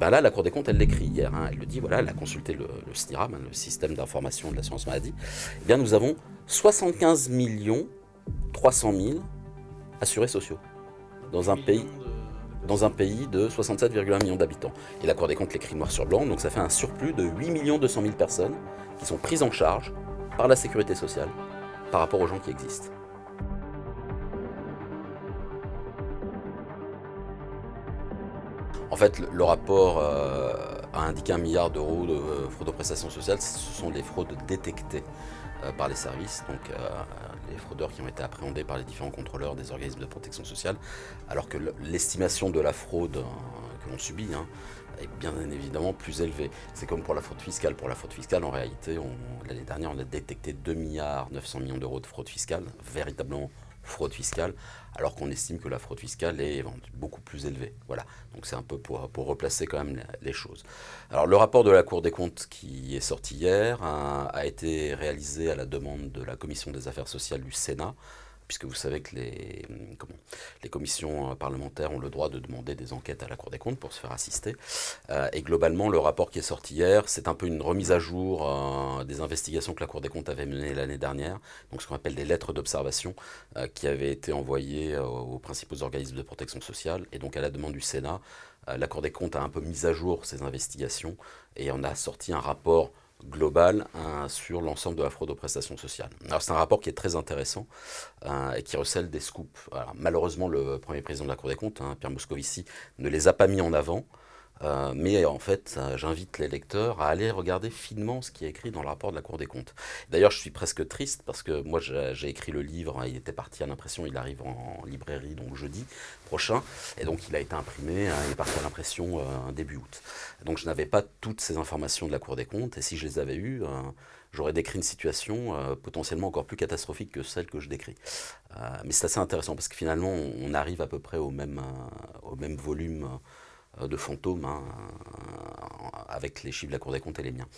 Ben là, la Cour des comptes, elle l'écrit hier. hein. Elle le dit, voilà, elle a consulté le, le SNIRAM, hein, le système d'information de l'assurance maladie. Eh bien, nous avons 75 millions 300 000 assurés sociaux dans un pays dans un pays de 67,1 millions d'habitants. Et la Cour des comptes l'écrit noir sur blanc, donc ça fait un surplus de 8 millions 200 000 personnes qui sont prises en charge par la sécurité sociale par rapport aux gens qui existent. En fait, le, rapport euh, a indiqué un milliard d'euros de euh, fraude aux prestations sociales. Ce sont les fraudes détectées euh, par les services, donc les fraudeurs qui ont été appréhendés par les différents contrôleurs des organismes de protection sociale, alors que le- l'estimation de la fraude que l'on subit hein, est bien évidemment plus élevée. C'est comme pour la fraude fiscale. Pour la fraude fiscale, en réalité, l'année dernière, on a détecté 2 milliards 900 millions d'euros de fraude fiscale, véritablement fraude fiscale, alors qu'on estime que la fraude fiscale est beaucoup plus élevée. Voilà. Donc c'est un peu pour, replacer quand même les- choses. Alors le rapport de la Cour des comptes qui est sorti hier a, a été réalisé à la demande de la Commission des affaires sociales du Sénat, puisque vous savez que les, hum, commissions euh, parlementaires ont le droit de demander des enquêtes à la Cour des comptes pour se faire assister. Euh, et globalement, le rapport qui est sorti hier, c'est un peu une remise à jour euh, des investigations que la Cour des comptes avait menées l'année dernière, donc ce qu'on appelle des lettres d'observation qui avaient été envoyées aux principaux organismes de protection sociale. Et donc à la demande du Sénat, la Cour des comptes a un peu mis à jour ces investigations et on a sorti un rapport global hein, sur l'ensemble de la fraude aux prestations sociales. C'est un rapport qui est très intéressant euh, et qui recèle des scoops. Malheureusement, le premier président de la Cour des comptes, hein, Pierre Moscovici, ne les a pas mis en avant. Euh, mais en fait, euh, j'invite les lecteurs à aller regarder finement ce qui est écrit dans le rapport de la Cour des comptes. D'ailleurs, je suis presque triste parce que moi, j'ai écrit le livre, hein, il était parti à l'impression, il arrive en librairie donc jeudi prochain, et donc il a été imprimé, hein, il est parti à l'impression euh, début août. Donc je n'avais pas toutes ces informations de la Cour des comptes, et si je les avais eues, j'aurais décrit une situation potentiellement encore plus catastrophique que celle que je décris. Mais c'est assez intéressant parce que finalement, on, arrive à peu près au même, au même volume de fantômes hein, euh, avec les chiffres de la Cour des comptes et les miens.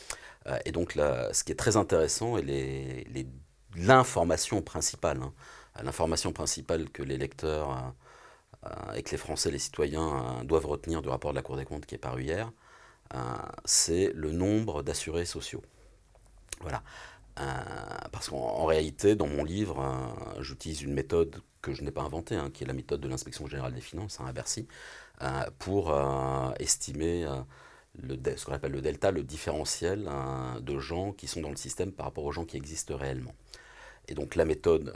Euh, et donc, là, ce qui est très intéressant, et l'information principale, hein, l'information principale que les lecteurs euh, euh, et que les Français, les citoyens euh, doivent retenir du rapport de la Cour des comptes qui est paru hier, euh, c'est le nombre d'assurés sociaux. Voilà. Euh, parce qu'en en réalité, dans mon livre, euh, j'utilise une méthode que je n'ai pas inventée, hein, qui est la méthode de l'inspection générale des finances à Bercy, euh, pour euh, estimer euh, le, ce qu'on appelle le delta, le différentiel euh, de gens qui sont dans le système par rapport aux gens qui existent réellement. Et donc la méthode,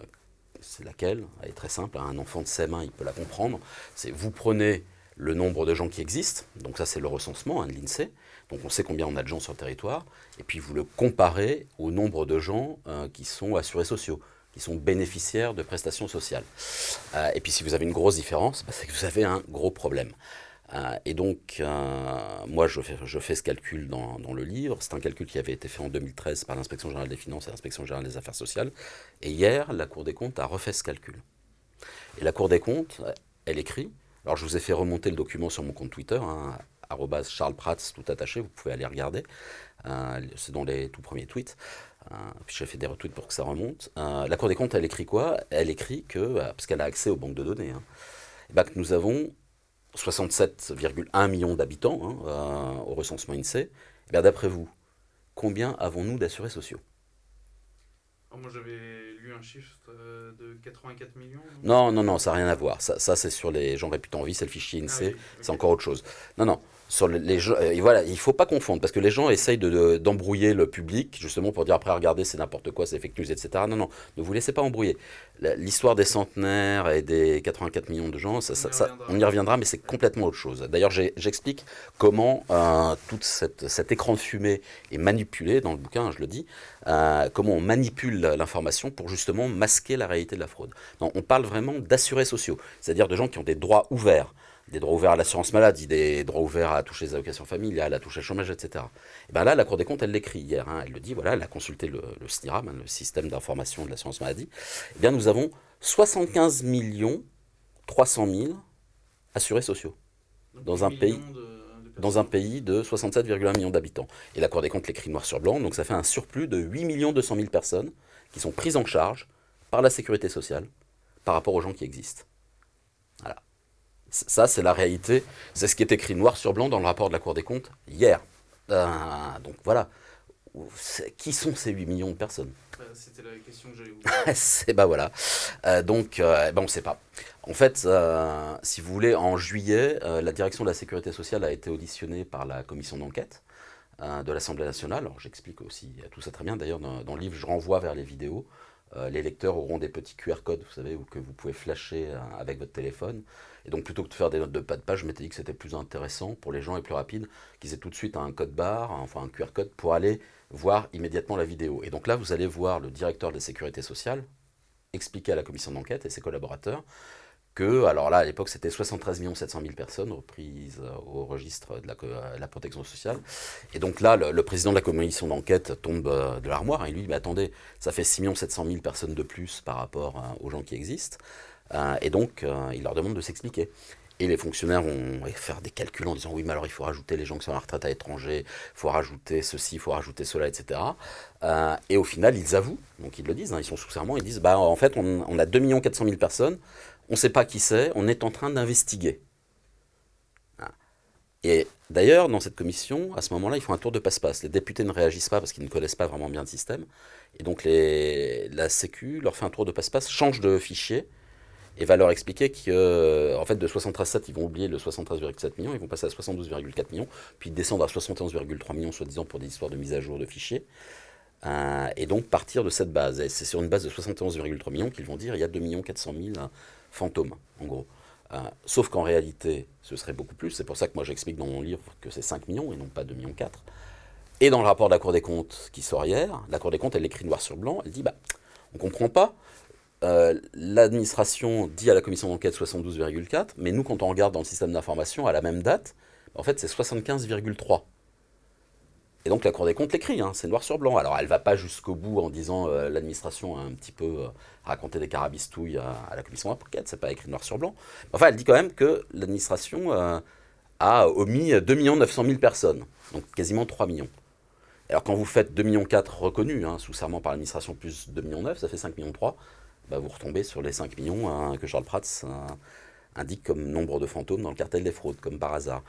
c'est laquelle? Elle est très simple, hein, un enfant de ses mains, il peut la comprendre. C'est vous prenez le nombre de gens qui existent, donc ça c'est le recensement hein, de l'INSEE, donc on sait combien on a de gens sur le territoire, et puis vous le comparez au nombre de gens euh, qui sont assurés sociaux, qui sont bénéficiaires de prestations sociales. Euh, et puis si vous avez une grosse différence, bah, c'est que vous avez un gros problème. Euh, et donc, euh, moi, je fais, ce calcul dans, le livre. C'est un calcul qui avait été fait en 2013 par l'inspection générale des finances et l'inspection générale des affaires sociales. Et hier, la Cour des comptes a refait ce calcul. Et la Cour des comptes, elle écrit. Alors, je vous ai fait remonter le document sur mon compte Twitter, hein, Charles Prats, tout attaché. Vous pouvez aller regarder. Euh, c'est dans les tout premiers tweets. Euh, puis j'ai fait des retweets pour que ça remonte. Euh, la Cour des comptes, elle écrit quoi? Elle écrit que, euh, parce qu'elle a accès aux banques de données, hein, eh ben, que nous avons 67,1 millions d'habitants hein, euh, au recensement INSEE. Eh bien, D'après vous, combien avons-nous d'assurés sociaux? Ah, moi j'avais lu un chiffre euh, de 84 millions. Non, non, non, ça n'a rien à voir. Ça, ça c'est sur les gens réputés en vie, c'est le fichier Ah INSEE, oui, ok. c'est encore autre chose. Non, non. Sur les, gens, euh, et voilà, il faut pas confondre parce que les gens essayent de- de- d'embrouiller le public justement pour dire après regardez c'est n'importe quoi, c'est fake news, etc. Non, non, ne vous laissez pas embrouiller. L'histoire des centenaires et des 84 millions de gens, ça, On y ça- reviendra. on y reviendra, mais c'est complètement autre chose. D'ailleurs, j'explique comment euh, tout cette, cet écran de fumée est manipulé dans le bouquin, hein, je le dis, euh, comment on manipule l'information pour justement masquer la réalité de la fraude. Non, on parle vraiment d'assurés sociaux, c'est-à-dire de gens qui ont des droits ouverts, des droits ouverts à l'assurance maladie, des droits ouverts à toucher les allocations familiales, à toucher le chômage, etc. Et ben là, la Cour des comptes, elle l'écrit hier, hein, elle le dit, voilà, elle a consulté le, le SNIRAM, hein, le système d'information de l'assurance maladie. Eh bien, nous avons 75 millions 300 000 assurés sociaux Donc, dans 8 un pays- de- dans un pays de 67,1 millions d'habitants. Et la Cour des comptes l'écrit noir sur blanc, donc ça fait un surplus de 8 millions 200 000 personnes qui sont prises en charge par la sécurité sociale par rapport aux gens qui existent. Voilà. Ça, c'est la réalité. C'est ce qui est écrit noir sur blanc dans le rapport de la Cour des comptes hier. Euh, donc voilà. Qui sont ces 8 millions de personnes? Euh, C'était la question que j'allais vous C'est bah voilà. Euh, donc euh, eh ben, on ne sait pas. En fait, si vous voulez, en juillet, la direction de la sécurité sociale a été auditionnée par la commission d'enquête de l'Assemblée nationale. Alors j'explique aussi tout ça très bien. D'ailleurs, dans, dans le livre, je renvoie vers les vidéos. Euh, les lecteurs auront des petits QR codes, vous savez, ou que vous pouvez flasher euh, avec votre téléphone. Et donc, plutôt que de faire des notes de pas de page, je m'étais dit que c'était plus intéressant pour les gens et plus rapide qu'ils aient tout de suite un code barre, enfin un QR code, pour aller voir immédiatement la vidéo. Et donc là, vous allez voir le directeur de la sécurité sociale expliquer à la commission d'enquête et ses collaborateurs que, alors là, à l'époque, c'était 73 700 000 personnes reprises euh, au registre de la, euh, protection sociale. Et donc là, le, président de la commission d'enquête tombe euh, de l'armoire et lui dit, mais attendez, ça fait 6 700 000 personnes de plus par rapport euh, aux gens qui existent. Euh, et donc, euh, il leur demande de s'expliquer. Et les fonctionnaires vont faire des calculs en disant oui, mais alors il faut rajouter les gens qui sont à la retraite à l'étranger, il faut rajouter ceci, il faut rajouter cela, etc. Euh, et au final, ils avouent, donc ils le disent, hein, ils sont sous serment, ils disent bah en fait, on, on a 2 400 000 personnes, on ne sait pas qui c'est, on est en train d'investiguer. Voilà. Et d'ailleurs, dans cette commission, à ce moment-là, ils font un tour de passe-passe. Les députés ne réagissent pas parce qu'ils ne connaissent pas vraiment bien le système. Et donc la Sécu leur fait un tour de passe-passe, change de fichier et va leur expliquer que, en fait, de 73,7, ils vont oublier le 73,7 millions, ils vont passer à 72,4 millions, puis descendre à 71,3 millions, soi-disant, pour des histoires de mise à jour de fichiers. Euh, et donc partir de cette base. Et c'est sur une base de 71,3 millions qu'ils vont dire il y a 2 400 000 fantômes, en gros. Euh, sauf qu'en réalité, ce serait beaucoup plus. C'est pour ça que moi j'explique dans mon livre que c'est 5 millions et non pas 2 millions 4. Et dans le rapport de la Cour des comptes qui sort hier, la Cour des comptes, elle écrit noir sur blanc, elle dit bah, on comprend pas. Euh, L'administration dit à la commission d'enquête 72,4, mais nous, quand on regarde dans le système d'information à la même date, en fait, c'est 75,3. Et donc la Cour des comptes l'écrit, hein, c'est noir sur blanc. Alors elle va pas jusqu'au bout en disant euh, l'administration a un petit peu euh, raconté des carabistouilles à, à la commission d'enquête, c'est pas écrit noir sur blanc. Enfin, elle dit quand même que l'administration euh, a omis 2 900 000 personnes, donc quasiment 3 millions. Alors quand vous faites 2 millions 4 reconnus hein, sous serment par l'administration plus 2 millions 9, ça fait 5 millions 3. Bah, vous retombez sur les 5 millions hein, que Charles Prats euh, indique comme nombre de fantômes dans le cartel des fraudes, comme par hasard.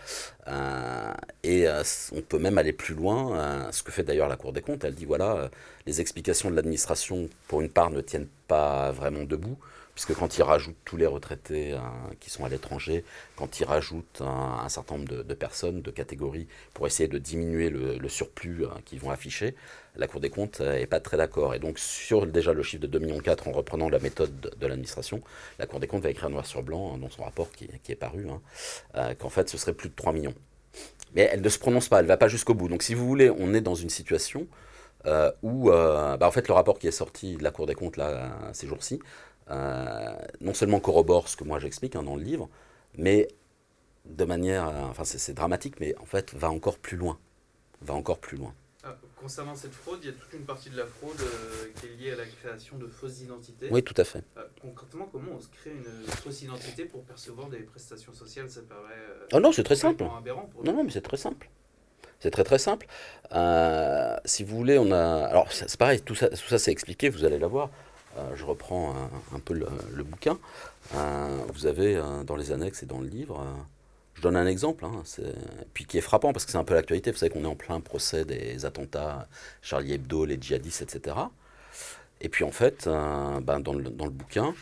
Euh, et euh, on peut même aller plus loin, euh, ce que fait d'ailleurs la Cour des comptes. Elle dit voilà, les explications de l'administration, pour une part, ne tiennent pas vraiment debout, puisque quand ils rajoutent tous les retraités euh, qui sont à l'étranger, quand ils rajoutent un, certain nombre de, personnes, de catégories, pour essayer de diminuer le, surplus euh, qu'ils vont afficher, la Cour des comptes n'est pas très d'accord. Et donc, sur déjà le chiffre de 2,4 millions, en reprenant la méthode de, l'administration, la Cour des comptes va écrire noir sur blanc hein, dans son rapport qui, est paru, hein, euh, qu'en fait, ce serait plus de 3 millions. Mais elle ne se prononce pas, elle ne va pas jusqu'au bout. Donc, si vous voulez, on est dans une situation euh, où, euh, bah, en fait, le rapport qui est sorti de la Cour des comptes là, ces jours-ci, euh, non seulement corrobore ce que moi j'explique hein, dans le livre, mais de manière, euh, enfin c'est dramatique, mais en fait va encore plus loin, va encore plus loin. Ah, concernant cette fraude, il y a toute une partie de la fraude euh, qui est liée à la création de fausses identités. Oui, tout à fait. Euh, concrètement, comment on se crée une fausse identité pour percevoir des prestations sociales Ça paraît euh, Oh non, c'est très simple. pour Non, non, mais c'est très simple. C'est très très simple. Si vous voulez, on a. Alors, c'est pareil, tout ça, tout ça c'est expliqué, vous allez la voir. Euh, je reprends un, peu le, bouquin. Euh, vous avez euh, dans les annexes et dans le livre. euh, je donne un exemple, hein, puis qui est frappant parce que c'est un peu l'actualité. Vous savez qu'on est en plein procès des attentats Charlie Hebdo, les djihadistes, etc. Et puis en fait, euh, ben, dans, le, dans le bouquin,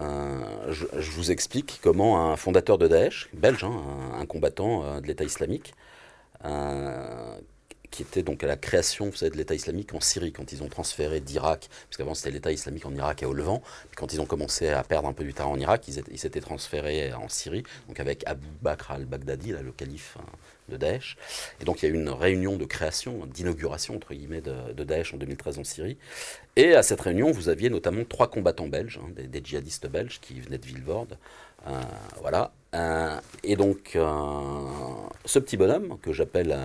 euh, je, vous explique comment un fondateur de Daesh, belge, hein, un, combattant euh, de l'État islamique, euh, qui était donc à la création de l'État islamique en Syrie, quand ils ont transféré d'Irak, parce qu'avant c'était l'État islamique en Irak et au Levant, puis quand ils ont commencé à perdre un peu du terrain en Irak, ils étaient- ils s'étaient transférés en Syrie, donc avec Abu Bakr al-Baghdadi, le calife hein, de Daesh. Et donc il y a eu une réunion de création, d'inauguration entre guillemets de, Daesh en 2013 en Syrie. Et à cette réunion, vous aviez notamment trois combattants belges, hein, des, djihadistes belges qui venaient de Villevorde. Euh, voilà. Euh, et donc, euh, ce petit bonhomme, que j'appelle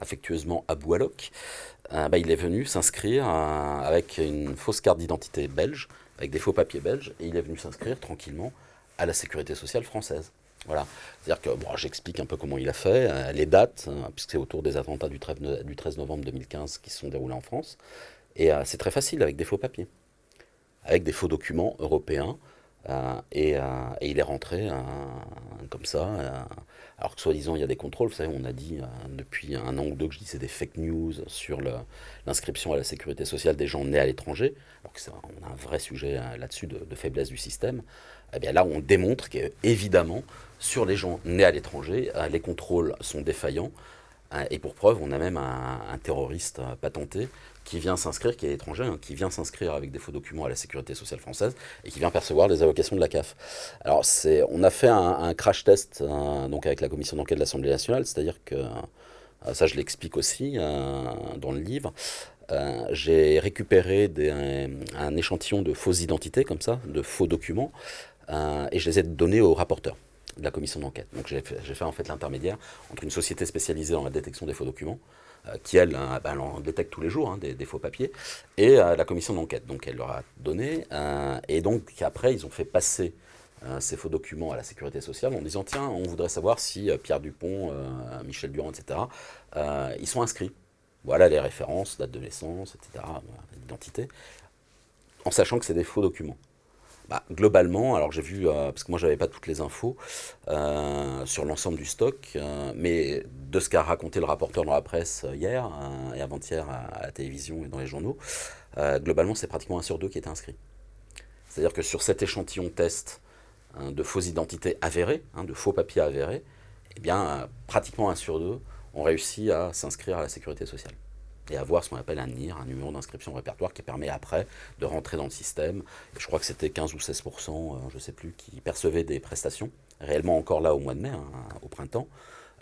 affectueusement Abou Alok, euh, bah, il est venu s'inscrire euh, avec une fausse carte d'identité belge, avec des faux papiers belges, et il est venu s'inscrire tranquillement à la sécurité sociale française. Voilà. C'est-à-dire que bon, j'explique un peu comment il a fait, euh, les dates, euh, puisque c'est autour des attentats du 13, no- du 13 novembre 2015 qui se sont déroulés en France. Et c'est très facile avec des faux papiers, avec des faux documents européens. Et, il est rentré comme ça. alors que soi-disant il y a des contrôles, vous savez, on a dit depuis un an ou deux que je dis c'est des fake news sur l'inscription à la sécurité sociale des gens nés à l'étranger, alors que a un vrai sujet là-dessus de, de, faiblesse du système. Eh bien là on démontre qu'évidemment sur les gens nés à l'étranger, les contrôles sont défaillants. Et pour preuve, on a même un, terroriste patenté qui vient s'inscrire, qui est étranger, hein, qui vient s'inscrire avec des faux documents à la sécurité sociale française et qui vient percevoir des allocations de la CAF. Alors, c'est, on a fait un, crash test euh, donc avec la commission d'enquête de l'Assemblée nationale, c'est-à-dire que, euh, ça je l'explique aussi euh, dans le livre, j'ai récupéré un échantillon de fausses identités, comme ça, de faux documents, et je les ai donnés au rapporteur de la commission d'enquête. Donc j'ai fait, en fait l'intermédiaire entre une société spécialisée dans la détection des faux documents, qui elle, hein, ben, en détecte tous les jours hein, des, faux papiers, et euh, la commission d'enquête. Donc elle leur a donné, euh, et donc après ils ont fait passer ces faux documents à la sécurité sociale en disant tiens, on voudrait savoir si Pierre Dupont, Michel Durand, etc., ils sont inscrits. Voilà les références, date de naissance, etc., identité, en sachant que c'est des faux documents. Bah, globalement, alors j'ai vu, euh, parce que moi j'avais pas toutes les infos euh, sur l'ensemble du stock, euh, mais de ce qu'a raconté le rapporteur dans la presse hier et avant-hier à, la télévision et dans les journaux, globalement c'est pratiquement un sur deux qui est inscrit. C'est-à-dire que sur cet échantillon test hein, de fausses identités avérées, hein, de faux papiers avérés, eh bien pratiquement un sur deux ont réussi à s'inscrire à la sécurité sociale et avoir ce qu'on appelle un NIR, un numéro d'inscription au répertoire, qui permet après de rentrer dans le système. je crois que c'était 15 ou 16% euh, je ne sais plus, qui percevaient des prestations, réellement encore là au mois de mai, hein, au printemps,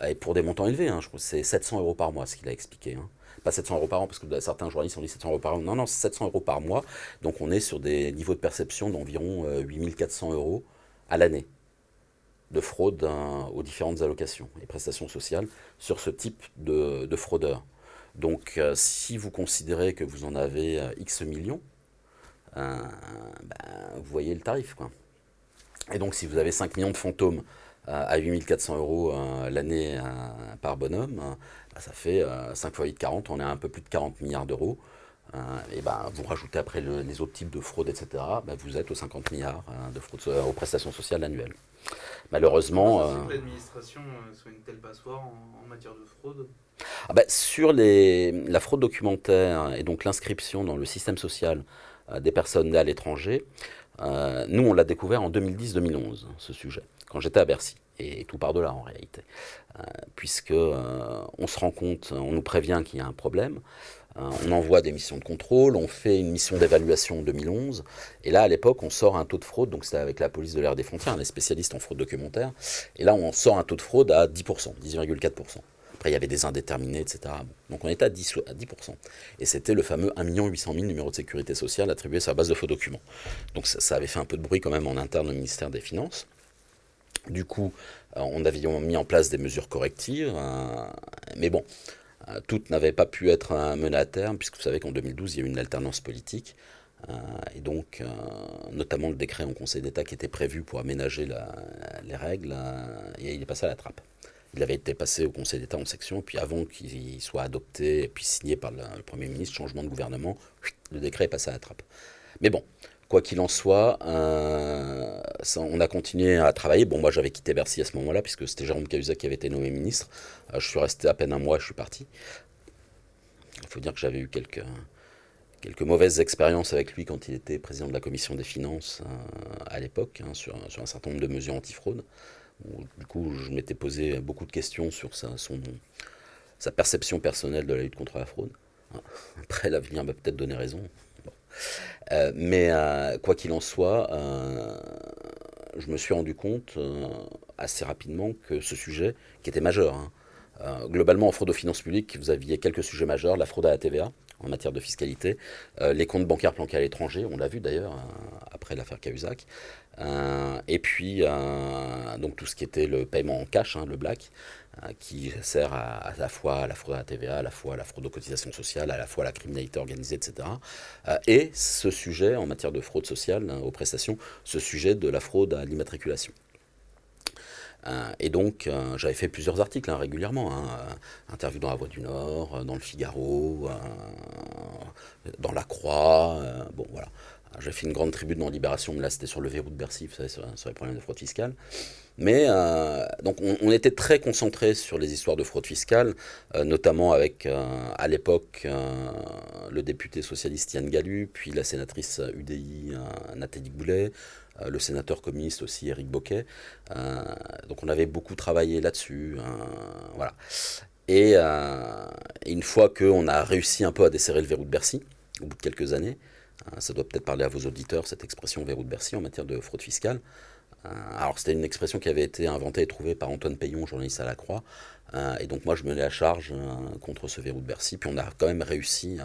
et pour des montants élevés. Hein, je crois c'est 700 euros par mois, ce qu'il a expliqué. Hein. Pas 700 euros par an, parce que certains journalistes ont dit 700 euros par an. Non, non, c'est 700 euros par mois. Donc on est sur des niveaux de perception d'environ 8400 euh, euros à l'année de fraude aux différentes allocations et prestations sociales sur ce type de, de fraudeurs. Donc euh, si vous considérez que vous en avez euh, X millions, euh, ben, vous voyez le tarif. Quoi. Et donc si vous avez 5 millions de fantômes à 8400 euros l'année par bonhomme, ben, ça fait 5 fois 8, 40, on est à un peu plus de 40 milliards d'euros. et ben, vous rajoutez après les autres types de fraudes, etc., vous êtes aux 50 milliards de fraudes aux prestations sociales annuelles. Malheureusement. l'administration soit une telle passoire en matière de fraude? Ah bah, sur la fraude documentaire et donc l'inscription dans le système social euh, des personnes nées à l'étranger, euh, nous on l'a découvert en 2010-2011, ce sujet, quand j'étais à Bercy. Et tout par de là en réalité. Euh, puisque on se rend compte, on nous prévient qu'il y a un problème. on envoie des missions de contrôle, on fait une mission d'évaluation en 2011. Et là, à l'époque, on sort un taux de fraude, donc c'était avec la police de l'air des frontières, on est spécialiste en fraude documentaire. Et là, on sort un taux de fraude à 10%, 10,4% il y avait des indéterminés, etc. Donc on était à 10%. À 10%. Et c'était le fameux 1 800 000 numéros de sécurité sociale attribués sur la base de faux documents. Donc ça, avait fait un peu de bruit quand même en interne au ministère des Finances. Du coup, euh, on avait mis en place des mesures correctives. Euh, mais bon, euh, toutes n'avaient pas pu être menées à terme, puisque vous savez qu'en 2012, il y a eu une alternance politique. et donc, notamment le décret en Conseil d'État qui était prévu pour aménager les règles, et il est passé à la trappe. Il avait été passé au Conseil d'État en section, puis avant qu'il soit adopté et puis signé par le, Premier ministre, changement de gouvernement, le décret est passé à la trappe. Mais bon, quoi qu'il en soit, euh, on a continué à travailler. Bon, moi j'avais quitté Bercy à ce moment-là, puisque c'était Jérôme Cahuzac qui avait été nommé ministre. Euh, je suis resté à peine un mois, je suis parti. Il faut dire que j'avais eu quelques, mauvaises expériences avec lui quand il était président de la commission des finances euh, à l'époque, hein, sur, sur, un certain nombre de mesures antifraude du coup, je m'étais posé beaucoup de questions sur sa, perception personnelle de la lutte contre la fraude. Après, l'avenir m'a peut-être donné raison. Euh, mais euh, quoi qu'il en soit, euh, je me suis rendu compte assez rapidement que ce sujet, qui était majeur, hein, globalement en fraude aux finances publiques, vous aviez quelques sujets majeurs, la fraude à la TVA, en matière de fiscalité, les comptes bancaires planqués à l'étranger, on l'a vu d'ailleurs après l'affaire Cahuzac, euh, et puis, euh, donc tout ce qui était le paiement en cash, hein, le black, euh, qui sert à, la fois à la fraude à la TVA, à la fois à la fraude aux cotisations sociales, à la fois à la criminalité organisée, etc. et ce sujet en matière de fraude sociale hein, aux prestations, ce sujet de la fraude à l'immatriculation. Et donc, j'avais fait plusieurs articles hein, régulièrement, interviews dans La Voix du Nord, dans le Figaro, dans La Croix, bon voilà. J'ai fait une grande tribune dans Libération, mais là c'était sur le verrou de Bercy, vous savez, sur, les problèmes de fraude fiscale. Mais euh, donc on, était très concentré sur les histoires de fraude fiscale, euh, notamment avec à l'époque le député socialiste Yann Gallu, puis la sénatrice UDI Nathalie Goulet, le sénateur communiste aussi Éric Boquet. donc on avait beaucoup travaillé là-dessus. voilà. Et, et, une fois qu'on a réussi un peu à desserrer le verrou de Bercy, au bout de quelques années, Hein, ça doit peut-être parler à vos auditeurs, cette expression verrou de Bercy en matière de fraude fiscale. Euh, alors c'était une expression qui avait été inventée et trouvée par Antoine Payon, journaliste à la Croix. Euh, et donc moi je menais la charge euh, contre ce verrou de Bercy. Puis on a quand même réussi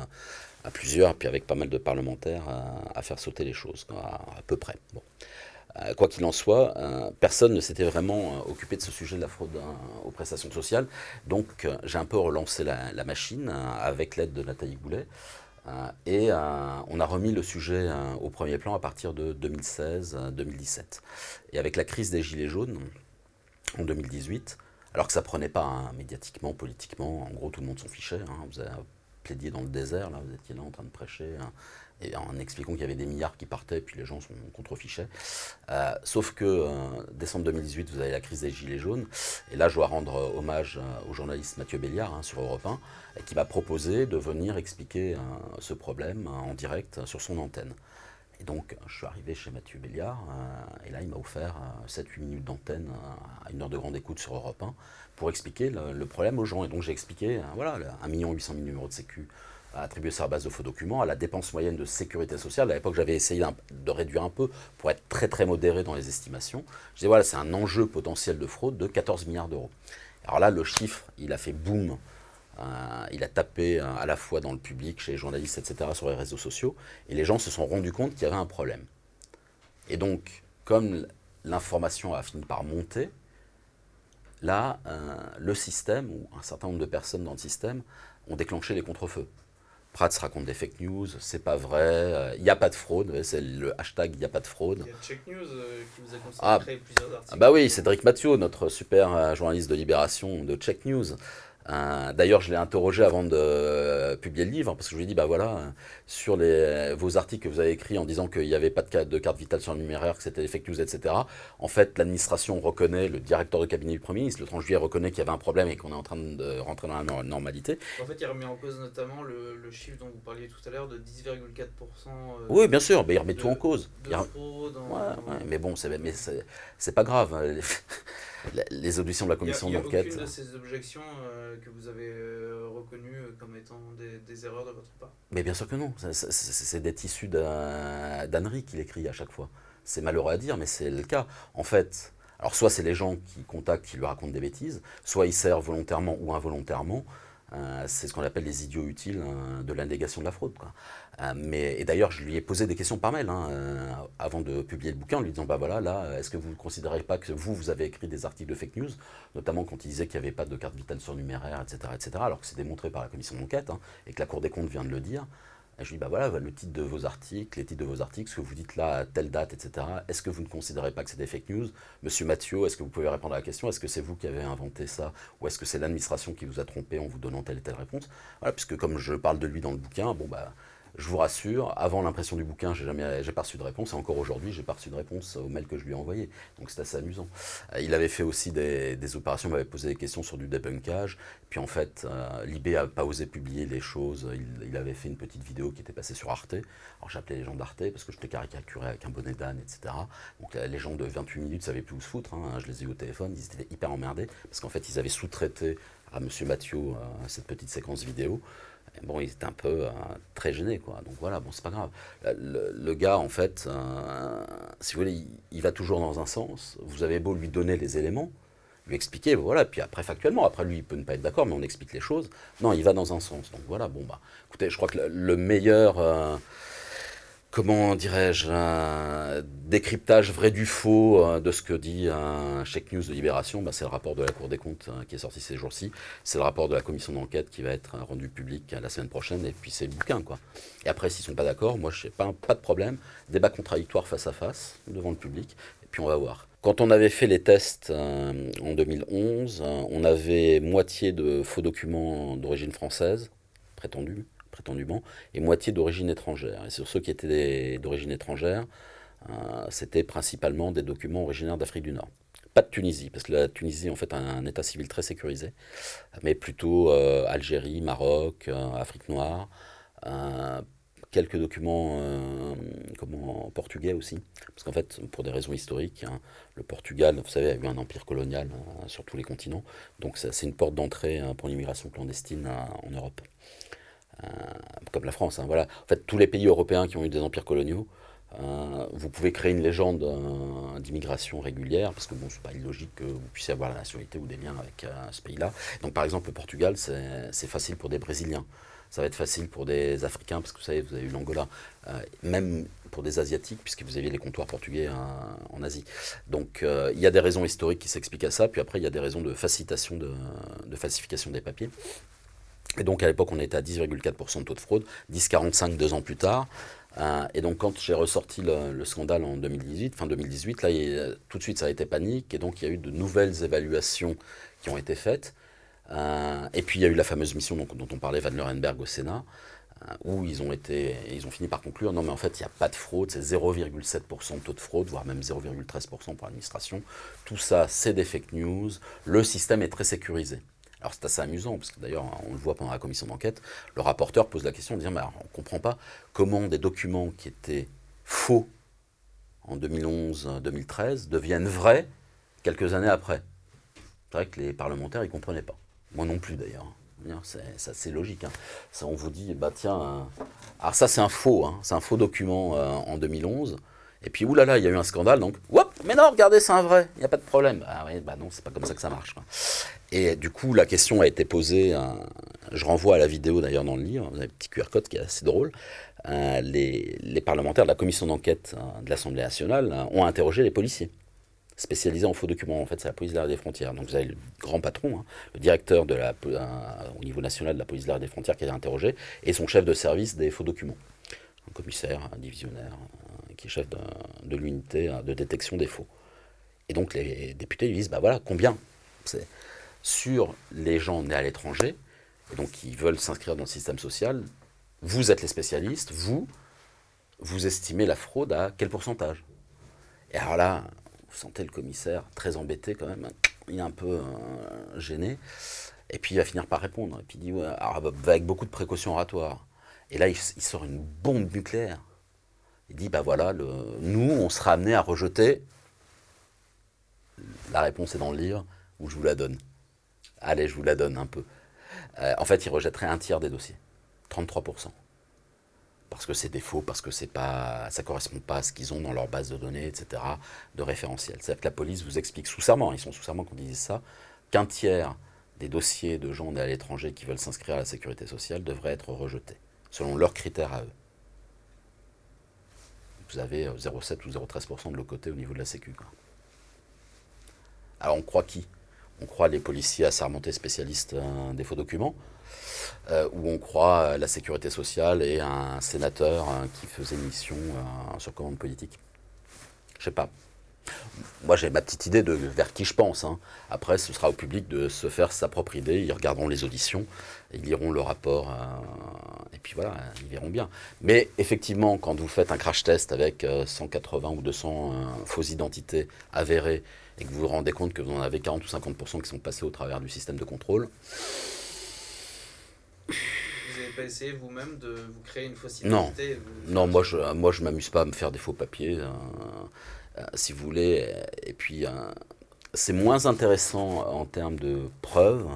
à plusieurs, puis avec pas mal de parlementaires, à, faire sauter les choses, à, peu près. quoi qu'il en soit, personne ne s'était vraiment occupé de ce sujet de la fraude aux prestations sociales. Donc j'ai un peu relancé la, machine avec l'aide de Nathalie Goulet. Euh, et euh, on a remis le sujet euh, au premier plan à partir de 2016-2017. Et avec la crise des Gilets jaunes en 2018, alors que ça prenait pas hein, médiatiquement, politiquement, en gros tout le monde s'en fichait. Hein. Plaidier dans le désert, là vous étiez là en train de prêcher. Hein et en expliquant qu'il y avait des milliards qui partaient, puis les gens sont contrefichaient. Euh, sauf que euh, décembre 2018, vous avez la crise des Gilets jaunes, et là je dois rendre euh, hommage au journaliste Mathieu Béliard hein, sur Europe 1, qui m'a proposé de venir expliquer ce problème en direct sur son antenne. Et donc je suis arrivé chez Mathieu Béliard, et là il m'a offert 7-8 minutes d'antenne à une heure de grande écoute sur Europe 1 pour expliquer le, problème aux gens. Et donc j'ai expliqué, voilà, 1 800 000 numéros de sécu attribué sur la base de faux documents, à la dépense moyenne de sécurité sociale. À l'époque, j'avais essayé de réduire un peu pour être très très modéré dans les estimations. Je disais, voilà, c'est un enjeu potentiel de fraude de 14 milliards d'euros. Alors là, le chiffre, il a fait boum. Euh, il a tapé à la fois dans le public, chez les journalistes, etc., sur les réseaux sociaux, et les gens se sont rendus compte qu'il y avait un problème. Et donc, comme l'information a fini par monter, là, euh, le système, ou un certain nombre de personnes dans le système, ont déclenché les contre-feux. Prats raconte des fake news, c'est pas vrai, il euh, n'y a pas de fraude, c'est le hashtag il n'y a pas de fraude. Il y a Check News euh, qui vous a consacré ah, plusieurs articles. Ah bah oui, Cédric Mathieu, notre super euh, journaliste de Libération de Check News. Euh, d'ailleurs, je l'ai interrogé avant de euh, publier le livre, parce que je lui ai dit, bah voilà, sur les, vos articles que vous avez écrits en disant qu'il n'y avait pas de, de, carte vitale sur le numéraire, que c'était des fake news, etc. En fait, l'administration reconnaît, le directeur de cabinet du Premier ministre, le 30 juillet, reconnaît qu'il y avait un problème et qu'on est en train de rentrer dans la normalité. En fait, il remet en cause notamment le, chiffre dont vous parliez tout à l'heure de 10,4%. Euh, oui, bien sûr, mais il remet tout en cause. De fraude, ouais, mais bon, c'est pas grave. Hein. les auditions de la commission d'enquête. Il n'y a, aucune de ces objections euh, que vous avez euh, reconnues euh, comme étant des, erreurs de votre part? Mais bien sûr que non. C'est des tissus d'ânerie qu'il écrit à chaque fois. C'est malheureux à dire, mais c'est le cas. En fait, alors soit c'est les gens qui contactent, qui lui racontent des bêtises, soit il sert volontairement ou involontairement. C'est ce qu'on appelle les idiots utiles de l'indégation de la fraude. Euh, mais, et d'ailleurs, je lui ai posé des questions par mail hein, euh, avant de publier le bouquin en lui disant bah voilà, là, est-ce que vous ne considérez pas que vous, vous avez écrit des articles de fake news, notamment quand il disait qu'il n'y avait pas de carte vitale surnuméraire, etc., etc., alors que c'est démontré par la commission d'enquête hein, et que la Cour des comptes vient de le dire. Je lui dis, bah voilà, le titre de vos articles, les titres de vos articles, ce que vous dites là à telle date, etc. Est-ce que vous ne considérez pas que c'est des fake news? Monsieur Mathieu, est-ce que vous pouvez répondre à la question Est-ce que c'est vous qui avez inventé ça? Ou est-ce que c'est l'administration qui vous a trompé en vous donnant telle et telle réponse? Voilà, puisque comme je parle de lui dans le bouquin, bon bah je vous rassure, avant l'impression du bouquin, j'ai jamais, j'ai pas reçu de réponse, et encore aujourd'hui, j'ai pas reçu de réponse au mail que je lui ai envoyé. Donc c'est assez amusant. Euh, il avait fait aussi des, des opérations, il m'avait posé des questions sur du debunkage. Puis en fait, euh, Libé a pas osé publier les choses. Il, avait fait une petite vidéo qui était passée sur Arte. Alors j'appelais les gens d'Arte parce que je t'ai caricaturé avec un bonnet d'âne, etc. Donc les gens de 28 minutes savaient plus où se foutre. Hein. Je les ai eu au téléphone, ils étaient hyper emmerdés parce qu'en fait, ils avaient sous-traité à Monsieur Mathieu euh, cette petite séquence vidéo bon, il était un peu euh, très gêné, quoi. Donc voilà, bon, c'est pas grave. Le, gars, en fait, euh, si vous voulez, il, va toujours dans un sens. Vous avez beau lui donner les éléments, lui expliquer, voilà, puis après, factuellement, après lui, il peut ne pas être d'accord, mais on explique les choses. Non, il va dans un sens. Donc voilà, bon, bah, écoutez, je crois que le, meilleur. Euh, comment dirais-je, un décryptage vrai du faux euh, de ce que dit un Check News de Libération, bah, c'est le rapport de la Cour des comptes hein, qui est sorti ces jours-ci. C'est le rapport de la commission d'enquête qui va être euh, rendu public euh, la semaine prochaine, et puis c'est le bouquin. Quoi. Et après, s'ils ne sont pas d'accord, moi, je sais pas, pas de problème. Débat contradictoire face à face, devant le public, et puis on va voir. Quand on avait fait les tests en 2011, on avait moitié de faux documents d'origine française, prétendus, prétendument, et moitié d'origine étrangère. Et sur ceux qui étaient d'origine étrangère, c'était principalement des documents originaires d'Afrique du Nord pas de Tunisie, parce que la Tunisie en fait un état civil très sécurisé, mais plutôt Algérie, Maroc, Afrique noire, quelques documents euh, comment, portugais aussi. Parce qu'en fait, pour des raisons historiques, hein, le Portugal, vous savez, a eu un empire colonial hein, sur tous les continents. Donc c'est une porte d'entrée hein, pour l'immigration clandestine en Europe. Euh, comme la France. voilà. En fait, tous les pays européens qui ont eu des empires coloniaux, euh, vous pouvez créer une légende d'immigration régulière, parce que bon, c'est pas illogique que vous puissiez avoir la nationalité ou des liens avec ce pays-là. Donc par exemple, le Portugal, c'est facile pour des Brésiliens ça va être facile pour des Africains, parce que vous savez, vous avez eu l'Angola, euh, même pour des Asiatiques, puisque vous aviez les comptoirs portugais hein, en Asie. Donc euh, il y a des raisons historiques qui s'expliquent à ça, puis après il y a des raisons de facilitation de, falsification des papiers. Et donc à l'époque on était à 10,4% de taux de fraude, 10,45 deux ans plus tard. Euh, et donc quand j'ai ressorti le, scandale en 2018, fin 2018, là tout de suite ça a été panique, et donc il y a eu de nouvelles évaluations qui ont été faites. Euh, et puis il y a eu la fameuse mission dont, on parlait, Van Lerenberg au Sénat, euh, où ils ont, été, ils ont fini par conclure non mais en fait il n'y a pas de fraude, c'est 0,7% de taux de fraude, voire même 0,13% pour l'administration. Tout ça c'est des fake news, le système est très sécurisé. Alors c'est assez amusant, parce que d'ailleurs on le voit pendant la commission d'enquête, le rapporteur pose la question de dire mais on ne comprend pas comment des documents qui étaient faux en 2011-2013 deviennent vrais quelques années après. C'est vrai que les parlementaires ne comprenaient pas. Moi non plus d'ailleurs. C'est assez logique. Hein. On vous dit, bah tiens, euh, alors ça c'est un faux, hein. c'est un faux document euh, en 2011. Et puis, oulala, il y a eu un scandale, donc, hop, mais non, regardez, c'est un vrai, il n'y a pas de problème. Ah oui, bah non, c'est pas comme ça que ça marche. Et du coup, la question a été posée, euh, je renvoie à la vidéo d'ailleurs dans le livre, vous avez un petit QR code qui est assez drôle. les, les, parlementaires de la commission d'enquête de l'Assemblée nationale ont interrogé les policiers spécialisé en faux documents. En fait, c'est la police de l'arrêt des frontières. Donc vous avez le grand patron, hein, le directeur la, au niveau national de la police de l'arrêt des frontières qui a été interrogé, et son chef de service des faux documents. Un commissaire, un divisionnaire, qui est chef de, l'unité de détection des faux. Et donc les députés lui disent, bah voilà, combien Sur les gens nés à l'étranger, et donc qui veulent s'inscrire dans le système social, vous êtes les spécialistes, vous, vous estimez la fraude à quel pourcentage? Et alors là, vous sentez le commissaire très embêté quand même. Il est un peu euh, gêné. Et puis il va finir par répondre. Et puis il dit, ouais, avec beaucoup de précautions oratoires. Et là, il, sort une bombe nucléaire. Il dit, bah voilà, nous, on sera amené à rejeter. La réponse est dans le livre, ou je vous la donne. Allez, je vous la donne un peu. Euh, en fait, il rejetterait un tiers des dossiers. 33% parce que c'est défaut, parce que pas, ça correspond pas à ce qu'ils ont dans leur base de données, etc., de référentiel. C'est-à-dire que la police vous explique sous serment, ils sont sous serment quand ils disent ça, qu'un tiers des dossiers de gens nés à l'étranger qui veulent s'inscrire à la sécurité sociale devraient être rejetés, selon leurs critères à eux. Vous avez 0,7 euh, ou 0,13% de l'autre côté au niveau de la Sécu. Alors on croit qui? On croit les policiers assermentés spécialistes euh, des faux documents euh, où on croit la sécurité sociale et un sénateur qui faisait mission sur commande politique? Je sais pas. Moi, j'ai ma petite idée de vers qui je pense. Hein. Après, ce sera au public de se faire sa propre idée. Ils regarderont les auditions, ils liront le rapport, et puis voilà, ils verront bien. Mais effectivement, quand vous faites un crash test avec 180 ou 200 fausses identités avérées, et que vous vous rendez compte que vous en avez 40 ou 50% qui sont passés au travers du système de contrôle, vous n'avez pas essayé vous-même de vous créer une fausse identité Non, non moi je ne moi, je m'amuse pas à me faire des faux papiers, euh, euh, si vous voulez. Et puis, euh, c'est moins intéressant en termes de preuves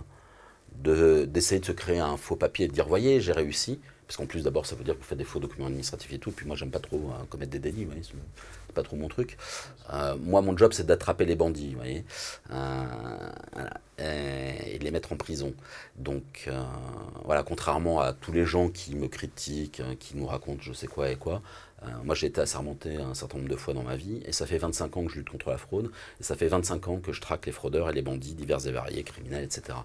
d'essayer de, se créer un faux papier et de dire, voyez, j'ai réussi. Parce qu'en plus, d'abord, ça veut dire que vous faites des faux documents administratifs et tout. Puis moi, j'aime pas trop commettre des délits. C'est pas trop mon truc. moi, mon job, c'est d'attraper les bandits, voyez. et les mettre en prison. Donc euh, voilà, contrairement à tous les gens qui me critiquent, qui nous racontent je sais quoi et quoi, euh, moi j'ai été assermenté un certain nombre de fois dans ma vie, et ça fait 25 ans que je lutte contre la fraude, et ça fait 25 ans que je traque les fraudeurs et les bandits divers et variés, criminels, etc.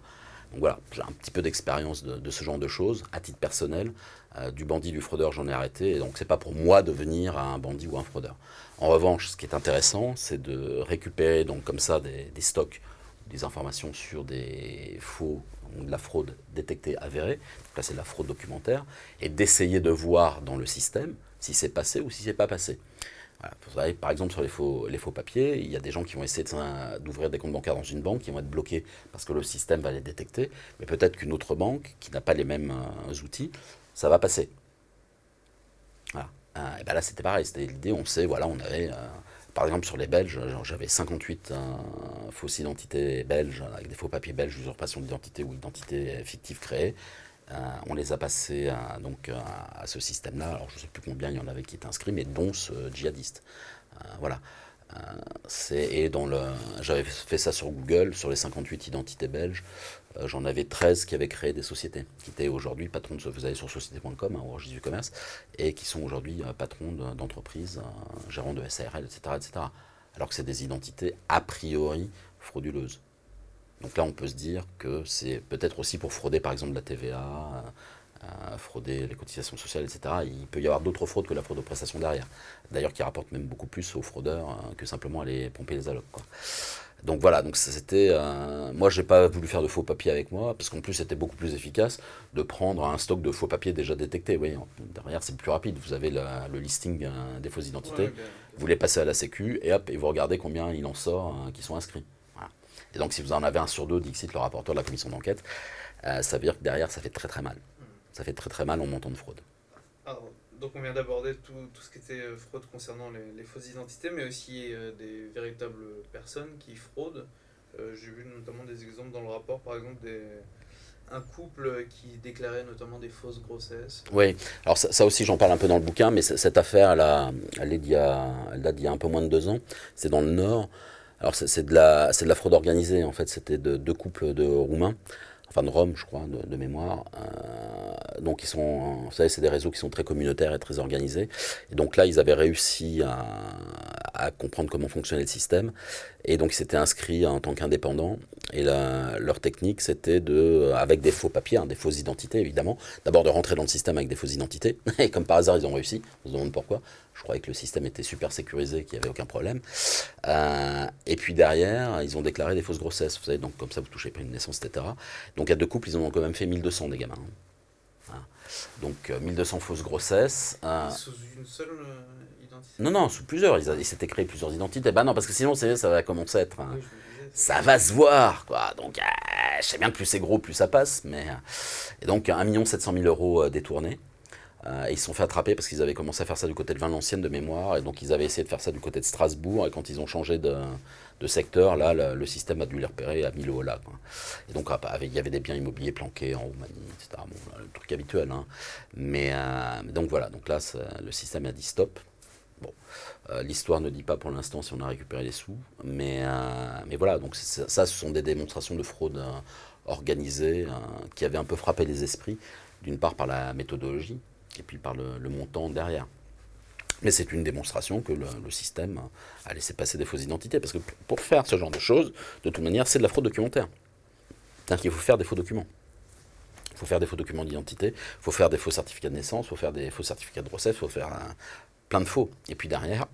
Donc voilà, j'ai un petit peu d'expérience de, ce genre de choses, à titre personnel. Euh, du bandit, du fraudeur, j'en ai arrêté, et donc c'est pas pour moi de devenir un bandit ou un fraudeur. En revanche, ce qui est intéressant, c'est de récupérer donc comme ça des, des stocks des informations sur des faux, de la fraude détectée avérée, là c'est de la fraude documentaire, et d'essayer de voir dans le système si c'est passé ou si c'est pas passé. par exemple, sur les faux, les faux papiers, il y a des gens qui vont essayer d'ouvrir des comptes bancaires dans une banque, qui vont être bloqués parce que le système va les détecter, mais peut-être qu'une autre banque, qui n'a pas les mêmes euh, outils, ça va passer. Euh, et ben là, c'était pareil, c'était l'idée, on sait, voilà, on avait... Euh, par exemple, sur les Belges, j'avais 58 fausses identités belges, avec des faux papiers belges, usurpation d'identité ou identité fictive créée. Euh, on les a passés à, donc, à, ce système-là. Alors, je ne sais plus combien il y en avait qui étaient inscrits, mais dont ce djihadiste. Euh, voilà. Euh, et dans le, j'avais fait ça sur Google, sur les 58 identités belges, j'en avais 13 qui avaient créé des sociétés, qui étaient aujourd'hui patrons de, vous allez sur société.com, hein, du commerce, et qui sont aujourd'hui patrons d'entreprises, gérants de SARL, etc., etc. Alors que c'est des identités a priori frauduleuses. Donc là, on peut se dire que c'est peut-être aussi pour frauder, par exemple, la TVA, euh, frauder les cotisations sociales, etc. Il peut y avoir d'autres fraudes que la fraude aux prestations derrière. D'ailleurs, qui rapporte même beaucoup plus aux fraudeurs euh, que simplement aller pomper les allocs. Donc voilà, donc c'était. Euh, moi, j'ai pas voulu faire de faux papiers avec moi, parce qu'en plus, c'était beaucoup plus efficace de prendre un stock de faux papiers déjà détectés. Oui, derrière, c'est plus rapide. Vous avez le listing des fausses identités, vous les passez à la Sécu, et hop, et vous regardez combien il en sort qui sont inscrits. Et donc, si vous en avez un sur deux, Dixit, le rapporteur de la commission d'enquête, euh, ça veut dire que derrière, ça fait très très mal. Ça fait très très mal en montant de fraude. donc, on vient d'aborder tout, tout, ce qui était euh, fraude concernant les, fausses identités, mais aussi euh, des véritables personnes qui fraudent. J'ai vu notamment des exemples dans le rapport, par exemple, des, un couple qui déclarait notamment des fausses grossesses. Oui, alors ça, aussi j'en parle un peu dans le bouquin, mais cette affaire, elle, a, elle, est elle date d'il y a un peu moins de deux ans. C'est dans le Nord. Alors c'est de, la, de la fraude organisée, en fait, c'était de, deux couples de Roumains, enfin de Rome, je crois, de, mémoire. Euh, donc ils sont, vous savez, c'est des réseaux qui sont très communautaires et très organisés. Et donc là, ils avaient réussi à, à comprendre comment fonctionnait le système. Et donc ils s'étaient inscrits en tant qu'indépendants. Et leur technique, c'était de, avec des faux papiers, hein, des fausses identités évidemment, d'abord de rentrer dans le système avec des fausses identités. Et comme par hasard, ils ont réussi. On se demande pourquoi. Je croyais que le système était super sécurisé, qu'il n'y avait aucun problème. Euh, et puis derrière, ils ont déclaré des fausses grossesses. Vous savez, donc comme ça, vous touchez pas une naissance, etc. Donc à deux couples, ils en ont quand même fait 1200 des gamins. Hein. Donc 1200 euh, fausses grossesses. Euh, Sous une seule Non, non, sous plusieurs. Ils, s'étaient créés plusieurs identités. Bah non, parce que sinon, ça va commencer à être. ça va se voir, quoi. Donc, je sais bien que plus c'est gros, plus ça passe. Mais... Et donc, 1 700 000 euros détournés. Euh, ils se sont fait attraper parce qu'ils avaient commencé à faire ça du côté de Valenciennes de mémoire, et donc ils avaient essayé de faire ça du côté de Strasbourg, et quand ils ont changé de, secteur, là, le, système a dû les repérer à Milo là. Et donc il y avait des biens immobiliers planqués en Roumanie, etc. Bon, le truc habituel. Hein. Mais euh, donc voilà, donc là, le système a dit stop. Bon, euh, l'histoire ne dit pas pour l'instant si on a récupéré les sous, mais, mais voilà, donc ça, ce sont des démonstrations de fraude organisée qui avaient un peu frappé les esprits, d'une part par la méthodologie, et puis par le, montant derrière. Mais c'est une démonstration que le, système a laissé passer des fausses identités. Parce que pour faire ce genre de choses, de toute manière, c'est de la fraude documentaire. C'est-à-dire qu'il faut faire des faux documents. Il faut faire des faux documents d'identité, il faut faire des faux certificats de naissance, il faut faire des faux certificats de grossesse, il faut faire plein de faux. Et puis derrière,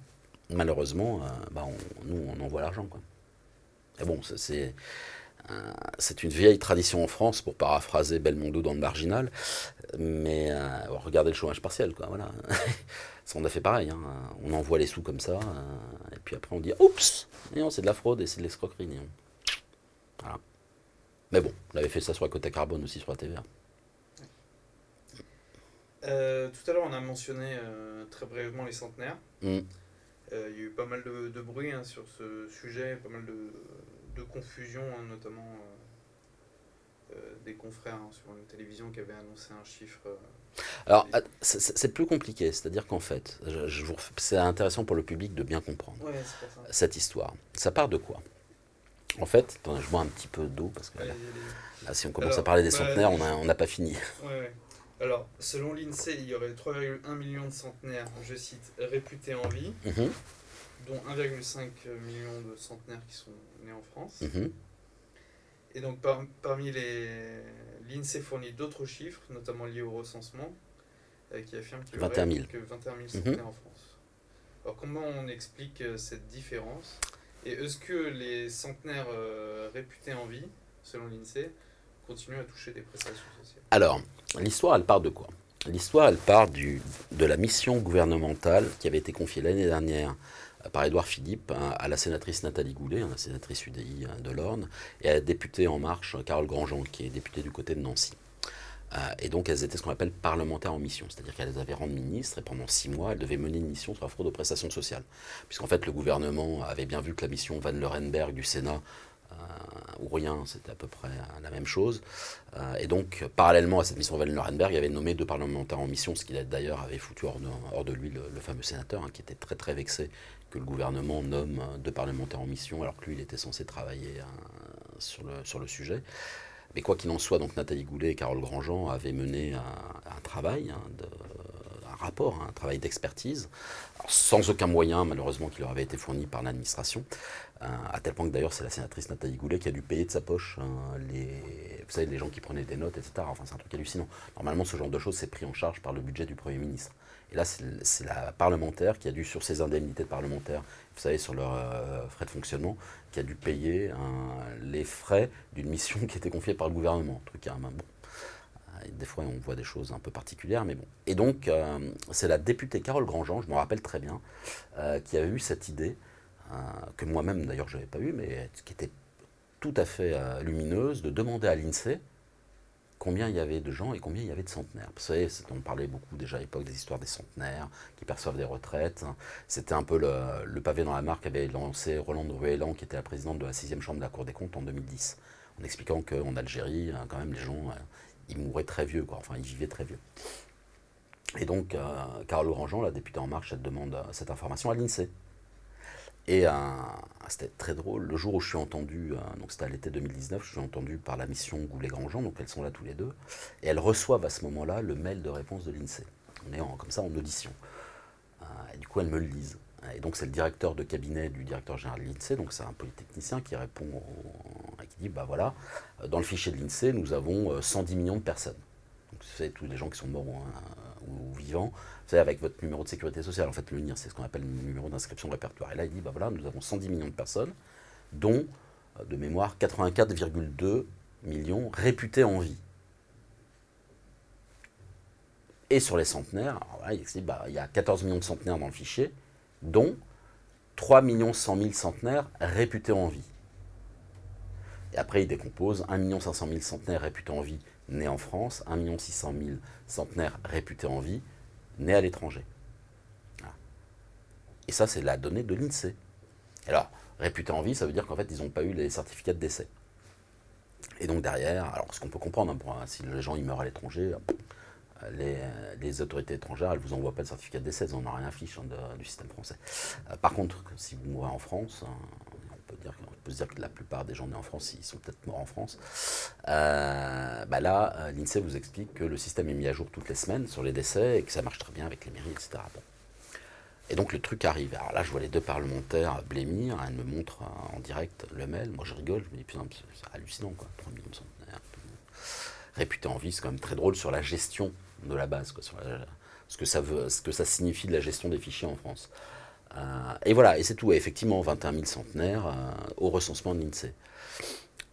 malheureusement, euh, bah, nous, on envoie l'argent. Et bon, c'est euh, c'est une vieille tradition en France, pour paraphraser Belmondo dans le marginal, mais euh, regardez le chômage partiel, quoi, voilà. on a fait pareil, hein. on envoie les sous comme ça, et puis après on dit oups, c'est de la fraude et c'est de l'escroquerie. Voilà. Mais bon, on avait fait ça sur la carbone aussi sur la TVA. Tout à l'heure, on a mentionné très brièvement les centenaires. Mm. Il y a eu pas mal de, bruit hein, sur ce sujet, pas mal de, de confusion, hein, notamment euh, euh, des confrères hein, sur une télévision qui avaient annoncé un chiffre. Euh, Alors, c'est plus compliqué, c'est-à-dire qu'en fait, je, c'est intéressant pour le public de bien comprendre cette histoire. Ça part de quoi? En fait, je bois un petit peu d'eau parce que là, si on commence à parler des bah, centenaires, on n'a pas fini. Alors, selon l'INSEE, il y aurait 3,1 millions de centenaires, je cite, réputés en vie. Mhm dont 1,5 million de centenaires qui sont nés en France. Mhm. Et donc parmi les... L'INSEE fournit d'autres chiffres, notamment liés au recensement, euh, qui affirment qu'il y aurait que 21 000 centenaires en France. Alors comment on explique euh, cette différence? Et est-ce que les centenaires réputés en vie, selon l'INSEE, continuent à toucher des prestations sociales? Alors, l'histoire, elle part de quoi? L'histoire, elle part de la mission gouvernementale qui avait été confiée l'année dernière par Édouard Philippe hein, à la sénatrice Nathalie Goulet, hein, la sénatrice UDI hein, de l'Orne, et à la députée En Marche, Carole Grandjean, qui est députée du côté de Nancy. Euh, et donc elles étaient ce qu'on appelle parlementaires en mission, c'est-à-dire qu'elles avaient rang de ministre et pendant six mois, elles devaient mener une mission sur la fraude aux prestations sociales. Puisqu'en fait, le gouvernement avait bien vu que la mission Van Lerenberg du Sénat euh, ou rien, c'était à peu près la même chose. Euh, et donc, parallèlement à cette mission Van Lerenberg, il avait nommé deux parlementaires en mission, ce qui d'ailleurs avait foutu hors de, lui le, fameux sénateur, qui était très très vexé que le gouvernement nomme deux parlementaires en mission, alors que lui, il était censé travailler euh, sur, le, sur le sujet. Mais quoi qu'il en soit, donc Nathalie Goulet et Carole Grandjean avaient mené un, travail, hein, de, rapport, un travail d'expertise, sans aucun moyen malheureusement qui leur avait été fourni par l'administration, euh, à tel point que d'ailleurs c'est la sénatrice Nathalie Goulet qui a dû payer de sa poche hein, les, vous savez, les gens qui prenaient des notes, etc. Enfin c'est un truc hallucinant. Normalement ce genre de choses c'est pris en charge par le budget du Premier ministre. Et là, c'est la parlementaire qui a dû, sur ses indemnités de parlementaire, vous savez, sur leurs euh, frais de fonctionnement, qui a dû payer les frais d'une mission qui était confiée par le gouvernement. Truc, hein, bon. Euh, des fois, on voit des choses un peu particulières, mais bon. Et donc, euh, c'est la députée Carole Grandjean, je me rappelle très bien, qui a eu cette idée, que moi-même, d'ailleurs, je n'avais pas eu, mais qui était tout à fait lumineuse, de demander à l'INSEE combien il y avait de gens et combien il y avait de centenaires. Vous savez, on parlait beaucoup déjà à l'époque des histoires des centenaires qui perçoivent des retraites. C'était un peu le, pavé dans la marque qu'avait lancé Roland Ruellan, qui était la présidente de la 6 chambre de la Cour des comptes en 2010, en expliquant qu'en Algérie, euh, quand même, les gens, euh, ils mouraient très vieux, quoi. enfin, ils vivaient très vieux. Et donc, euh, Carole Orangeant, la députée En Marche, elle demande cette information à l'INSEE. Et c'était très drôle. Le jour où je suis entendu, euh, donc c'était à l'été 2019, je suis entendu par la mission Goulet-Grandjean, donc elles sont là tous les deux, et elles reçoivent à ce moment-là le mail de réponse de l'INSEE. On est comme ça en audition. Euh, et du coup, elles me le lisent. Et donc, c'est le directeur de cabinet du directeur général de l'INSEE, donc c'est un polytechnicien qui répond bah voilà, euh, dans le fichier de l'INSEE, nous avons 110 millions de personnes. Donc, c'est tous les gens qui sont morts ou vivants c'est avec votre numéro de sécurité sociale. En fait, le NIR, c'est ce qu'on appelle le numéro d'inscription répertoire. Et là, il dit, bah nous avons 110 millions de personnes, dont, euh, de mémoire, 84,2 millions réputés en vie. Et sur les centenaires, il, bah, il y a 14 millions de centenaires dans le fichier, dont 3 100 000 centenaires réputés en vie. Et après, il décompose 1 500 000 centenaires réputés en vie nés en France, 1 600 000 centenaires réputés en vie nés à l'étranger. Et ça, c'est la donnée de l'INSEE. Alors, réputé en vie, ça veut dire qu'en fait, ils n'ont pas eu les certificats de décès. Et donc derrière, alors ce qu'on peut comprendre, hein, si les gens ils meurent à l'étranger, les, autorités étrangères, elles ne vous envoient pas de certificat de décès, elles n'en ont rien fiche hein, du système français. Euh, par contre, si vous mourrez en France, hein, dire, peut se dire que la plupart des gens nés en France, ils sont peut-être morts en France. Euh, bah là, euh, l'INSEE vous explique que le système est mis à jour toutes les semaines sur les décès et que ça marche très bien avec les mairies, etc. Et donc le truc arrive. Alors là, je vois les deux parlementaires blêmir. Elle me montre en direct le mail. Moi, je rigole. Je me dis, putain, c'est hallucinant, quoi. 3 millions de centenaires. Réputé en vie, c'est quand même très drôle sur la gestion de la base, quoi, sur ce, que ça veut, ce que ça signifie de la gestion des fichiers en France. Euh, et voilà, et c'est tout. effectivement, 21 000 centenaires euh, au recensement de l'INSEE.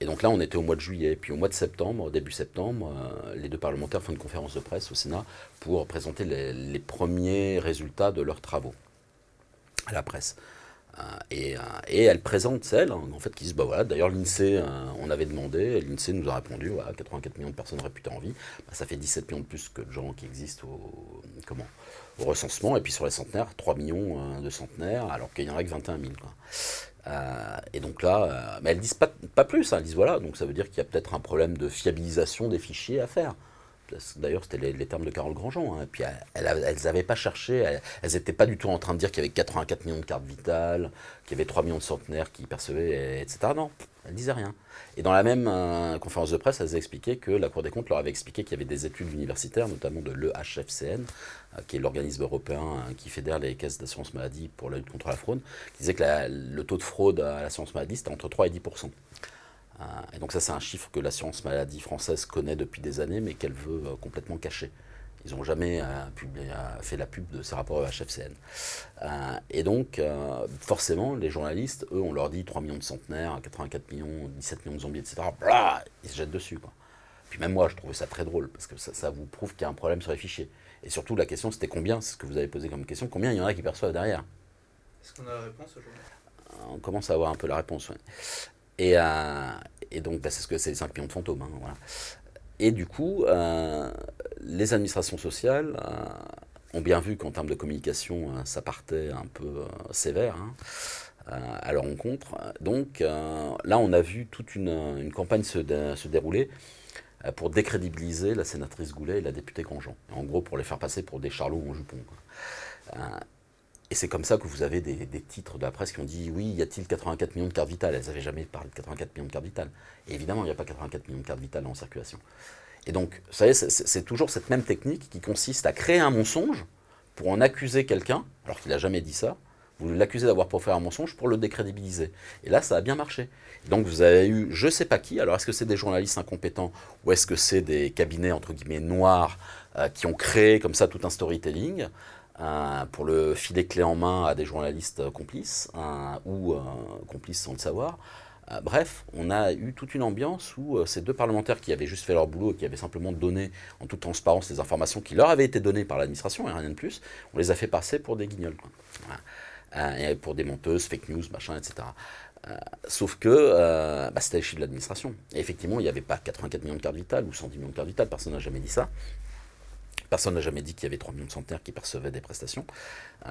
Et donc là, on était au mois de juillet. Puis au mois de septembre, début septembre, euh, les deux parlementaires font une conférence de presse au Sénat pour présenter les, premiers résultats de leurs travaux à la presse. Et, euh, et, elles présentent celles, hein, en fait, qui disent, bah voilà, d'ailleurs l'INSEE, on avait demandé, l'INSEE nous a répondu, voilà, 84 millions de personnes réputées en vie, bah, ça fait 17 millions de plus que de gens qui existent au, comment, recensement, et puis sur les centenaires, 3 millions de centenaires, alors qu'il n'y en a que 21 000. Quoi. Euh, et donc là, euh, mais elles disent pas, pas plus, hein, elles disent voilà, donc ça veut dire qu'il y a peut-être un problème de fiabilisation des fichiers à faire. D'ailleurs, c'était les, termes de Carole Grandjean. Hein. Puis, elles n'avaient pas cherché, elles n'étaient pas du tout en train de dire qu'il y avait 84 millions de cartes vitales, qu'il y avait 3 millions de centenaires qui percevaient, etc. Non, elles disaient rien. Et dans la même euh, conférence de presse, elles expliquaient que la Cour des comptes leur avait expliqué qu'il y avait des études universitaires, notamment de l'EHFCN, euh, qui est l'organisme européen euh, qui fédère les caisses d'assurance maladie pour la lutte contre la fraude, qui disait que le taux de fraude à l'assurance maladie, c'était entre 3 et 10 et donc ça, c'est un chiffre que l'assurance maladie française connaît depuis des années, mais qu'elle veut complètement cacher. Ils n'ont jamais fait la pub de ces rapports HFCN. et donc, forcément, les journalistes, eux, on leur dit 3 millions de centenaires, 84 millions, 17 millions de zombies, etc. ils se jettent dessus. Quoi. Puis même moi, je trouvais ça très drôle, parce que ça, vous prouve qu'il y a un problème sur les fichiers. Et surtout, la question, c'était combien, c'est ce que vous avez posé comme question, combien il y en a qui perçoivent derrière? Est-ce qu'on a la réponse aujourd'hui? On commence à avoir un peu la réponse, oui. Et, et donc, bah, c'est ce que c'est les 5 millions de fantômes. Hein. Et du coup, euh, les administrations sociales euh, ont bien vu qu'en termes de communication, euh, ça partait un peu sévère hein, à leur rencontre. Donc là, on a vu toute une, campagne se, dérouler pour décrédibiliser la sénatrice Goulet et la députée Grandjean. En gros, pour les faire passer pour des charlots en jupon. Et c'est comme ça que vous avez des, titres de la presse qui ont dit oui, y a-t-il 84 millions de cartes vitales? Elles n'avaient jamais parlé de 84 millions de cartes vitales. Évidemment, il n'y a pas 84 millions de cartes vitales en circulation. Et donc, vous savez, c'est toujours cette même technique qui consiste à créer un mensonge pour en accuser quelqu'un, alors qu'il n'a jamais dit ça. Vous l'accusez d'avoir proféré un mensonge pour le décrédibiliser. Et là, ça a bien marché. Donc, vous avez eu je ne sais pas qui. Alors, est-ce que c'est des journalistes incompétents ou est-ce que c'est des cabinets, entre guillemets, noirs euh, qui ont créé comme ça tout un storytelling? Euh, pour le filer clé en main à des journalistes complices euh, ou euh, complices sans le savoir. bref, on a eu toute une ambiance où ces deux parlementaires qui avaient juste fait leur boulot et qui avaient simplement donné en toute transparence les informations qui leur avaient été données par l'administration et rien de plus, on les a fait passer pour des guignols. et pour des menteuses, fake news, machin, etc. sauf que bah, c'était le chiffre de l'administration. Et effectivement, il n'y avait pas 84 millions de cartes vitales ou 110 millions de cartes vitales, personne n'a jamais dit ça. Personne n'a jamais dit qu'il y avait 3 millions de centenaires qui percevaient des prestations. Euh,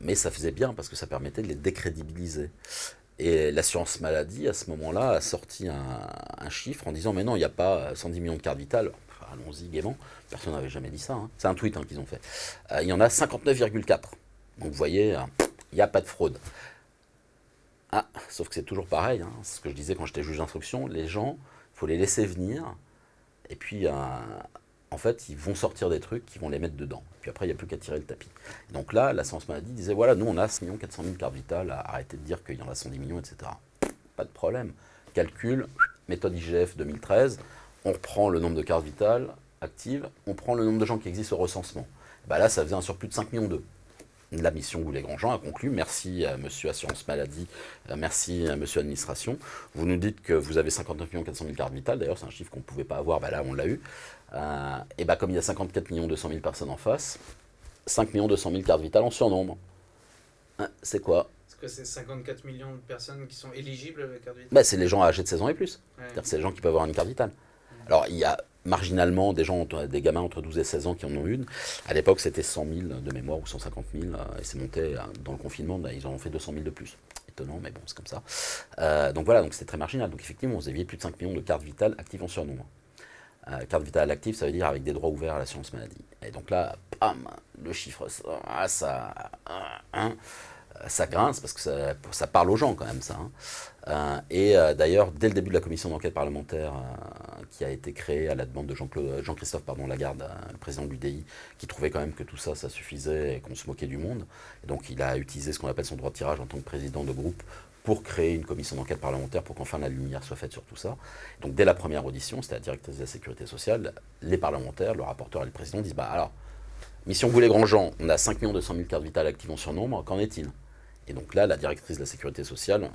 mais ça faisait bien parce que ça permettait de les décrédibiliser. Et l'assurance maladie, à ce moment-là, a sorti un, chiffre en disant Mais non, il n'y a pas 110 millions de cartes vitales. Allons-y gaiement. Personne n'avait jamais dit ça. Hein. C'est un tweet hein, qu'ils ont fait. Euh, il y en a 59,4. Donc vous voyez, euh, il n'y a pas de fraude. Ah, sauf que c'est toujours pareil. Hein. Ce que je disais quand j'étais juge d'instruction. Les gens, il faut les laisser venir. Et puis, en fait, ils vont sortir des trucs qui vont les mettre dedans. Puis après, il n'y a plus qu'à tirer le tapis. Donc là, la Science Maladie disait voilà, nous, on a 6 400 000 cartes vitales, arrêtez de dire qu'il y en a 110 millions, etc. Pas de problème. Calcul, méthode IGF 2013, on reprend le nombre de cartes vitales actives, on prend le nombre de gens qui existent au recensement. Bah là, ça faisait un surplus de 5 millions d'eux. La mission Goulet-Grandjean a conclu. Merci à Monsieur Assurance Maladie, euh, merci à Monsieur Administration. Vous nous dites que vous avez 59 400 000 cartes vitales. D'ailleurs, c'est un chiffre qu'on ne pouvait pas avoir. Bah là, on l'a eu. Euh, et bah, comme il y a 54 millions 200 000 personnes en face, 5 millions 200 000 cartes vitales en surnombre. Hein, c'est quoi? Est-ce que c'est 54 millions de personnes qui sont éligibles à la carte vitale bah, C'est les gens âgés de 16 ans et plus. C'est les gens qui peuvent avoir une carte vitale. Alors, il y a marginalement des gens, des gamins entre 12 et 16 ans qui en ont une. À l'époque, c'était 100 000 de mémoire ou 150 000, euh, et c'est monté euh, dans le confinement, ils en ont fait 200 000 de plus. Étonnant, mais bon, c'est comme ça. Euh, donc voilà, donc c'était très marginal. Donc effectivement, vous aviez plus de 5 millions de cartes vitales actives en surnombre. Carte vitale active, ça veut dire avec des droits ouverts à l'assurance maladie. Et donc là, bam, le chiffre, ça, ça, hein, ça grince parce que ça, ça, parle aux gens quand même, ça. Hein. Euh, et euh, d'ailleurs, dès le début de la commission d'enquête parlementaire euh, qui a été créée à la demande de Jean-Christophe Jean Lagarde, le président de l'UDI, qui trouvait quand même que tout ça, ça suffisait et qu'on se moquait du monde. Et donc il a utilisé ce qu'on appelle son droit de tirage en tant que président de groupe pour créer une commission d'enquête parlementaire pour qu'enfin la lumière soit faite sur tout ça. Donc dès la première audition, c'était la directrice de la sécurité sociale, les parlementaires, le rapporteur et le président disent, bah alors, mission Goulet-Grandjean, on a 5 200 000 cartes vitales actives en surnombre, qu'en est-il? Et donc là, la directrice de la sécurité sociale,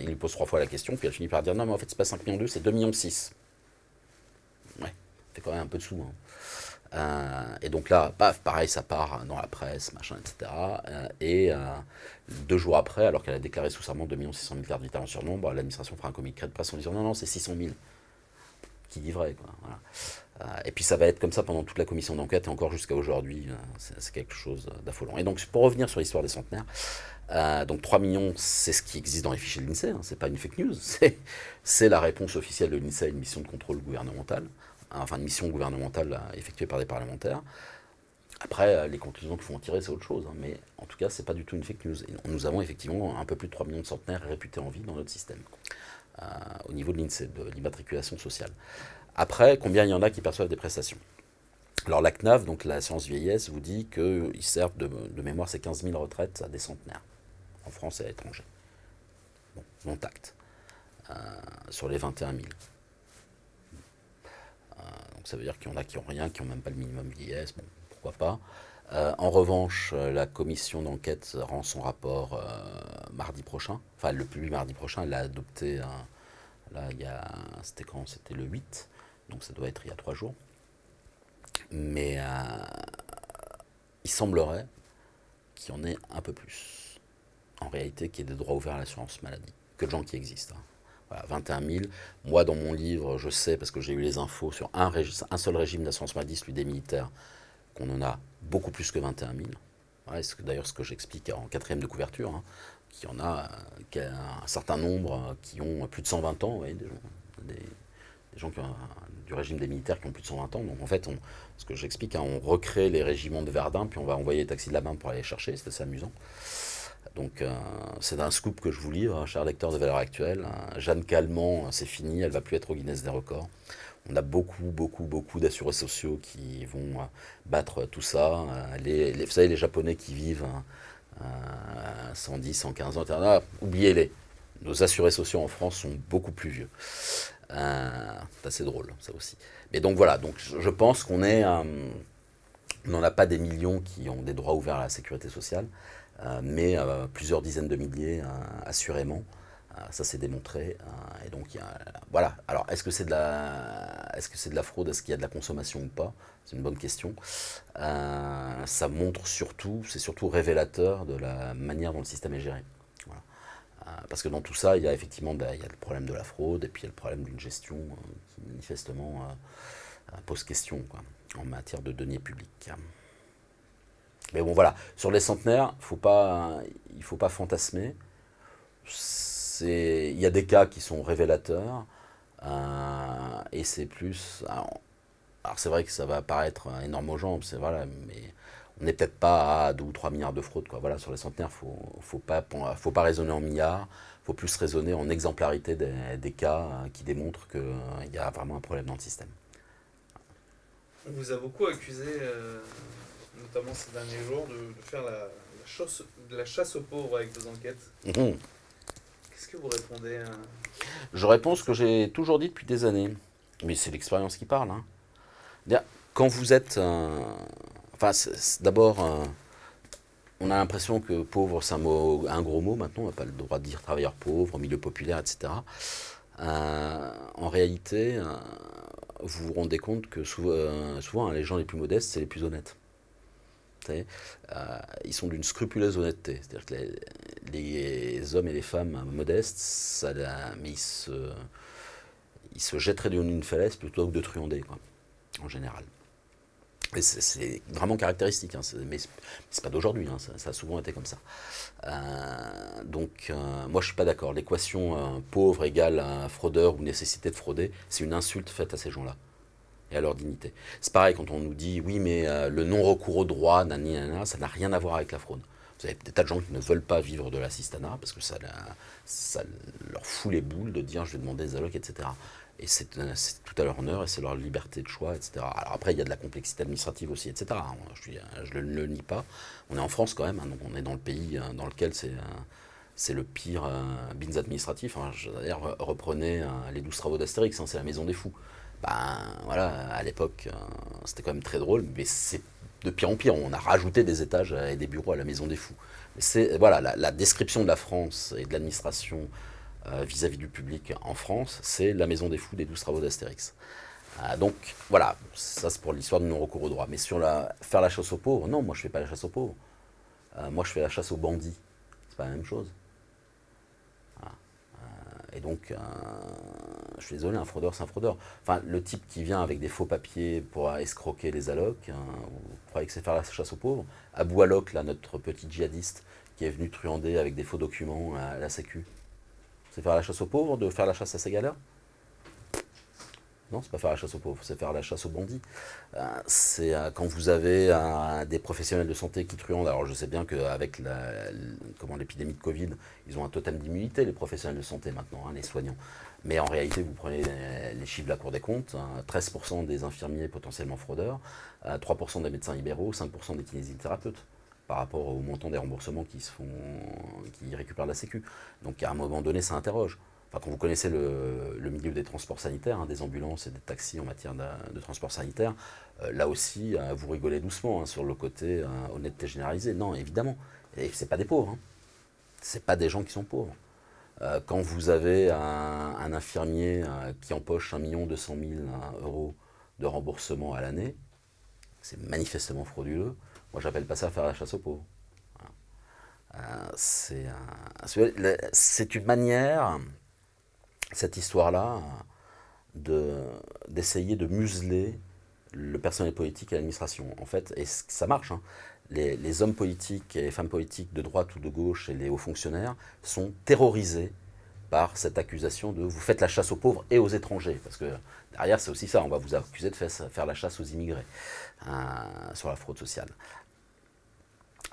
il lui pose trois fois la question, puis elle finit par dire non, mais en fait, c'est pas 5 millions 2, c'est 2 millions 6. Ouais, c'est quand même un peu de sous. Hein. Euh, et donc là, pareil, ça part dans la presse, machin, etc. et euh, deux jours après, alors qu'elle a déclaré sous serment 2 600 000 cartes vitales en surnombre, l'administration fera un communiqué de presse en disant non, non, c'est 600 000. Qui dit vrai, quoi. Euh, et puis ça va être comme ça pendant toute la commission d'enquête et encore jusqu'à aujourd'hui. Euh, c'est quelque chose d'affolant. Et donc pour revenir sur l'histoire des centenaires, euh, donc 3 millions, c'est ce qui existe dans les fichiers de l'INSEE, hein, c'est pas une fake news, c'est la réponse officielle de l'INSEE à une mission de contrôle gouvernemental, hein, enfin une mission gouvernementale effectuée par des parlementaires. Après, les conclusions qu'il faut en tirer, c'est autre chose, hein, mais en tout cas, c'est pas du tout une fake news. Nous avons effectivement un peu plus de 3 millions de centenaires réputés en vie dans notre système, au niveau de l'INSEE, de l'immatriculation sociale. Après, combien il y en a qui perçoivent des prestations? Alors la CNAV, donc la science vieillesse, vous dit qu'ils servent de, mémoire ces 15 000 retraites à des centenaires, en France et à l'étranger. Bon, non tact. Euh, sur les 21 000. Euh, ça veut dire qu'il y en a qui n'ont rien, qui n'ont même pas le minimum vieillesse, pourquoi pas. Euh, en revanche, euh, la commission d'enquête rend son rapport mardi prochain. Enfin, le publie mardi prochain. Elle l'a adopté, là, il y a, c'était quand? C'était le 8. Donc ça doit être il y a trois jours. Mais il semblerait qu'il y en ait un peu plus. En réalité, qu'il y ait des droits ouverts à l'assurance maladie que de gens qui existent. Hein. Voilà, 21 000. Moi, dans mon livre, je sais, parce que j'ai eu les infos sur un, seul régime d'assurance maladie, celui des militaires, qu'on en a beaucoup plus que 21 000. Ouais, c'est d'ailleurs ce que j'explique en quatrième de couverture, hein, qu'il y en a euh, un certain nombre qui ont plus de 120 ans, des, gens, qui ont du régime des militaires qui ont plus de 120 ans. Donc en fait, ce que j'explique, hein, on recrée les régiments de Verdun, puis on va envoyer les taxis de la main pour aller les chercher, c'est assez amusant. Donc euh, c'est un scoop que je vous livre, hein, cher lecteur de valeur actuelle. Hein. Jeanne Calment, c'est fini, elle va plus être au Guinness des records. On a beaucoup, beaucoup, beaucoup d'assurés sociaux qui vont euh, battre tout ça. Euh, les, vous savez, les Japonais qui vivent 110, 115 ans, ah, oubliez-les. Nos assurés sociaux en France sont beaucoup plus vieux. c'est assez drôle, ça aussi. Mais donc voilà, donc je pense qu'on n'en a pas des millions qui ont des droits ouverts à la sécurité sociale. Euh, mais euh, plusieurs dizaines de milliers, euh, assurément. ça s'est démontré. et donc, voilà. Alors, est-ce que c'est de la, fraude? Est-ce qu'il y a de la consommation ou pas? C'est une bonne question. ça montre surtout, c'est surtout révélateur de la manière dont le système est géré. parce que dans tout ça, il y a effectivement il y a le problème de la fraude et puis il y a le problème d'une gestion qui manifestement pose question en matière de deniers publics. Mais bon, voilà, sur les centenaires, faut pas, il ne faut pas fantasmer. Il y a des cas qui sont révélateurs, euh, et c'est plus... Alors, c'est vrai que ça va paraître énorme aux gens, c'est voilà, mais on n'est peut-être pas à 2 ou 3 milliards de fraudes. Quoi. Voilà, sur les centenaires, il ne faut, pas, faut pas raisonner en milliards, il faut plus raisonner en exemplarité des, cas qui démontrent qu'il y a vraiment un problème dans le système. On vous a beaucoup accusé euh, notamment ces derniers jours, de, faire la, chasse, de la chasse aux pauvres avec vos enquêtes. Mhm. Qu'est-ce que vous répondez à... Je réponds ce que j'ai toujours dit depuis des années. Mais c'est l'expérience qui parle. Hein. Quand vous êtes... enfin, d'abord, on a l'impression que pauvre, c'est un, mot, un gros mot maintenant. On n'a pas le droit de dire travailleur pauvre, milieu populaire, etc. Euh, en réalité, euh, vous vous rendez compte que souvent, euh, souvent les gens les plus modestes, c'est les plus honnêtes. Euh, ils sont d'une scrupuleuse honnêteté. C'est-à-dire que les, hommes et les femmes modestes, ça, mais ils se, ils se jetteraient d'une falaise plutôt que de truander, quoi, en général. C'est vraiment caractéristique, hein, mais c'est pas d'aujourd'hui, hein, ça, a souvent été comme ça. Euh, donc, euh, moi je suis pas d'accord. L'équation pauvre égale fraudeur ou nécessité de frauder, c'est une insulte faite à ces gens-là à leur dignité. C'est pareil quand on nous dit oui, mais euh, le non-recours au droit, ça n'a rien à voir avec la fraude. Vous avez des tas de gens qui ne veulent pas vivre de l'assistanat parce que ça, ça leur fout les boules de dire je vais demander des allocs, etc. Et euh, c'est tout à leur honneur et c'est leur liberté de choix, etc. Alors après, il y a de la complexité administrative aussi, etc. Je ne le, nie pas. On est en France quand même, hein, donc on est dans le pays euh, dans lequel c'est c'est le pire bins administratif. Hein. D'ailleurs, reprenez les douze travaux d'Astérix, hein, c'est la maison des fous ben voilà, à l'époque, euh, c'était quand même très drôle, mais c'est de pire en pire. On a rajouté des étages et des bureaux à la Maison des Fous. C'est voilà, la, description de la France et de l'administration euh, vis-à-vis du public en France, c'est la Maison des Fous des douze travaux d'Astérix. Euh, donc voilà, ça c'est pour l'histoire du non-recours au droit. Mais sur la, faire la chasse aux pauvres, non, moi je fais pas la chasse aux pauvres. moi je fais la chasse aux bandits. C'est pas la même chose. Et donc, euh, je suis désolé, un fraudeur, c'est un fraudeur. Enfin, le type qui vient avec des faux papiers pour escroquer les allocs, hein, vous croyez que c'est faire la chasse aux pauvres? Abou Alok, là, notre petit djihadiste, qui est venu truander avec des faux documents à la Sécu, c'est faire la chasse aux pauvres de faire la chasse à ces galères non, c'est pas faire la chasse aux pauvres, c'est faire la chasse aux bandits. Euh, c'est euh, quand vous avez euh, des professionnels de santé qui truandent. Alors je sais bien qu'avec l'épidémie de Covid, ils ont un totem d'immunité, les professionnels de santé maintenant, hein, les soignants. Mais en réalité, vous prenez les, chiffres de la Cour des comptes, 13% hein, des infirmiers potentiellement fraudeurs, 3% des médecins libéraux, 5% des kinésithérapeutes par rapport au montant des remboursements qui, se font, qui récupèrent la Sécu. Donc à un moment donné, ça interroge quand vous connaissez le, milieu des transports sanitaires, hein, des ambulances et des taxis en matière de, transport sanitaire, euh, là aussi, euh, vous rigolez doucement hein, sur le côté euh, honnêteté généralisée. Non, évidemment. Et ce pas des pauvres. Hein. Ce pas des gens qui sont pauvres. quand vous avez un, infirmier qui empoche 1 200 000 euros de remboursement à l'année, c'est manifestement frauduleux. Moi, j'appelle pas ça faire la chasse aux pauvres. c'est une manière cette histoire-là d'essayer de, museler le personnel politique et l'administration. En fait, et ça marche. Hein. Les, hommes politiques et les femmes politiques de droite ou de gauche et les hauts fonctionnaires sont terrorisés par cette accusation de vous faites la chasse aux pauvres et aux étrangers. Parce que derrière, c'est aussi ça, on va vous accuser de faire, la chasse aux immigrés hein, sur la fraude sociale.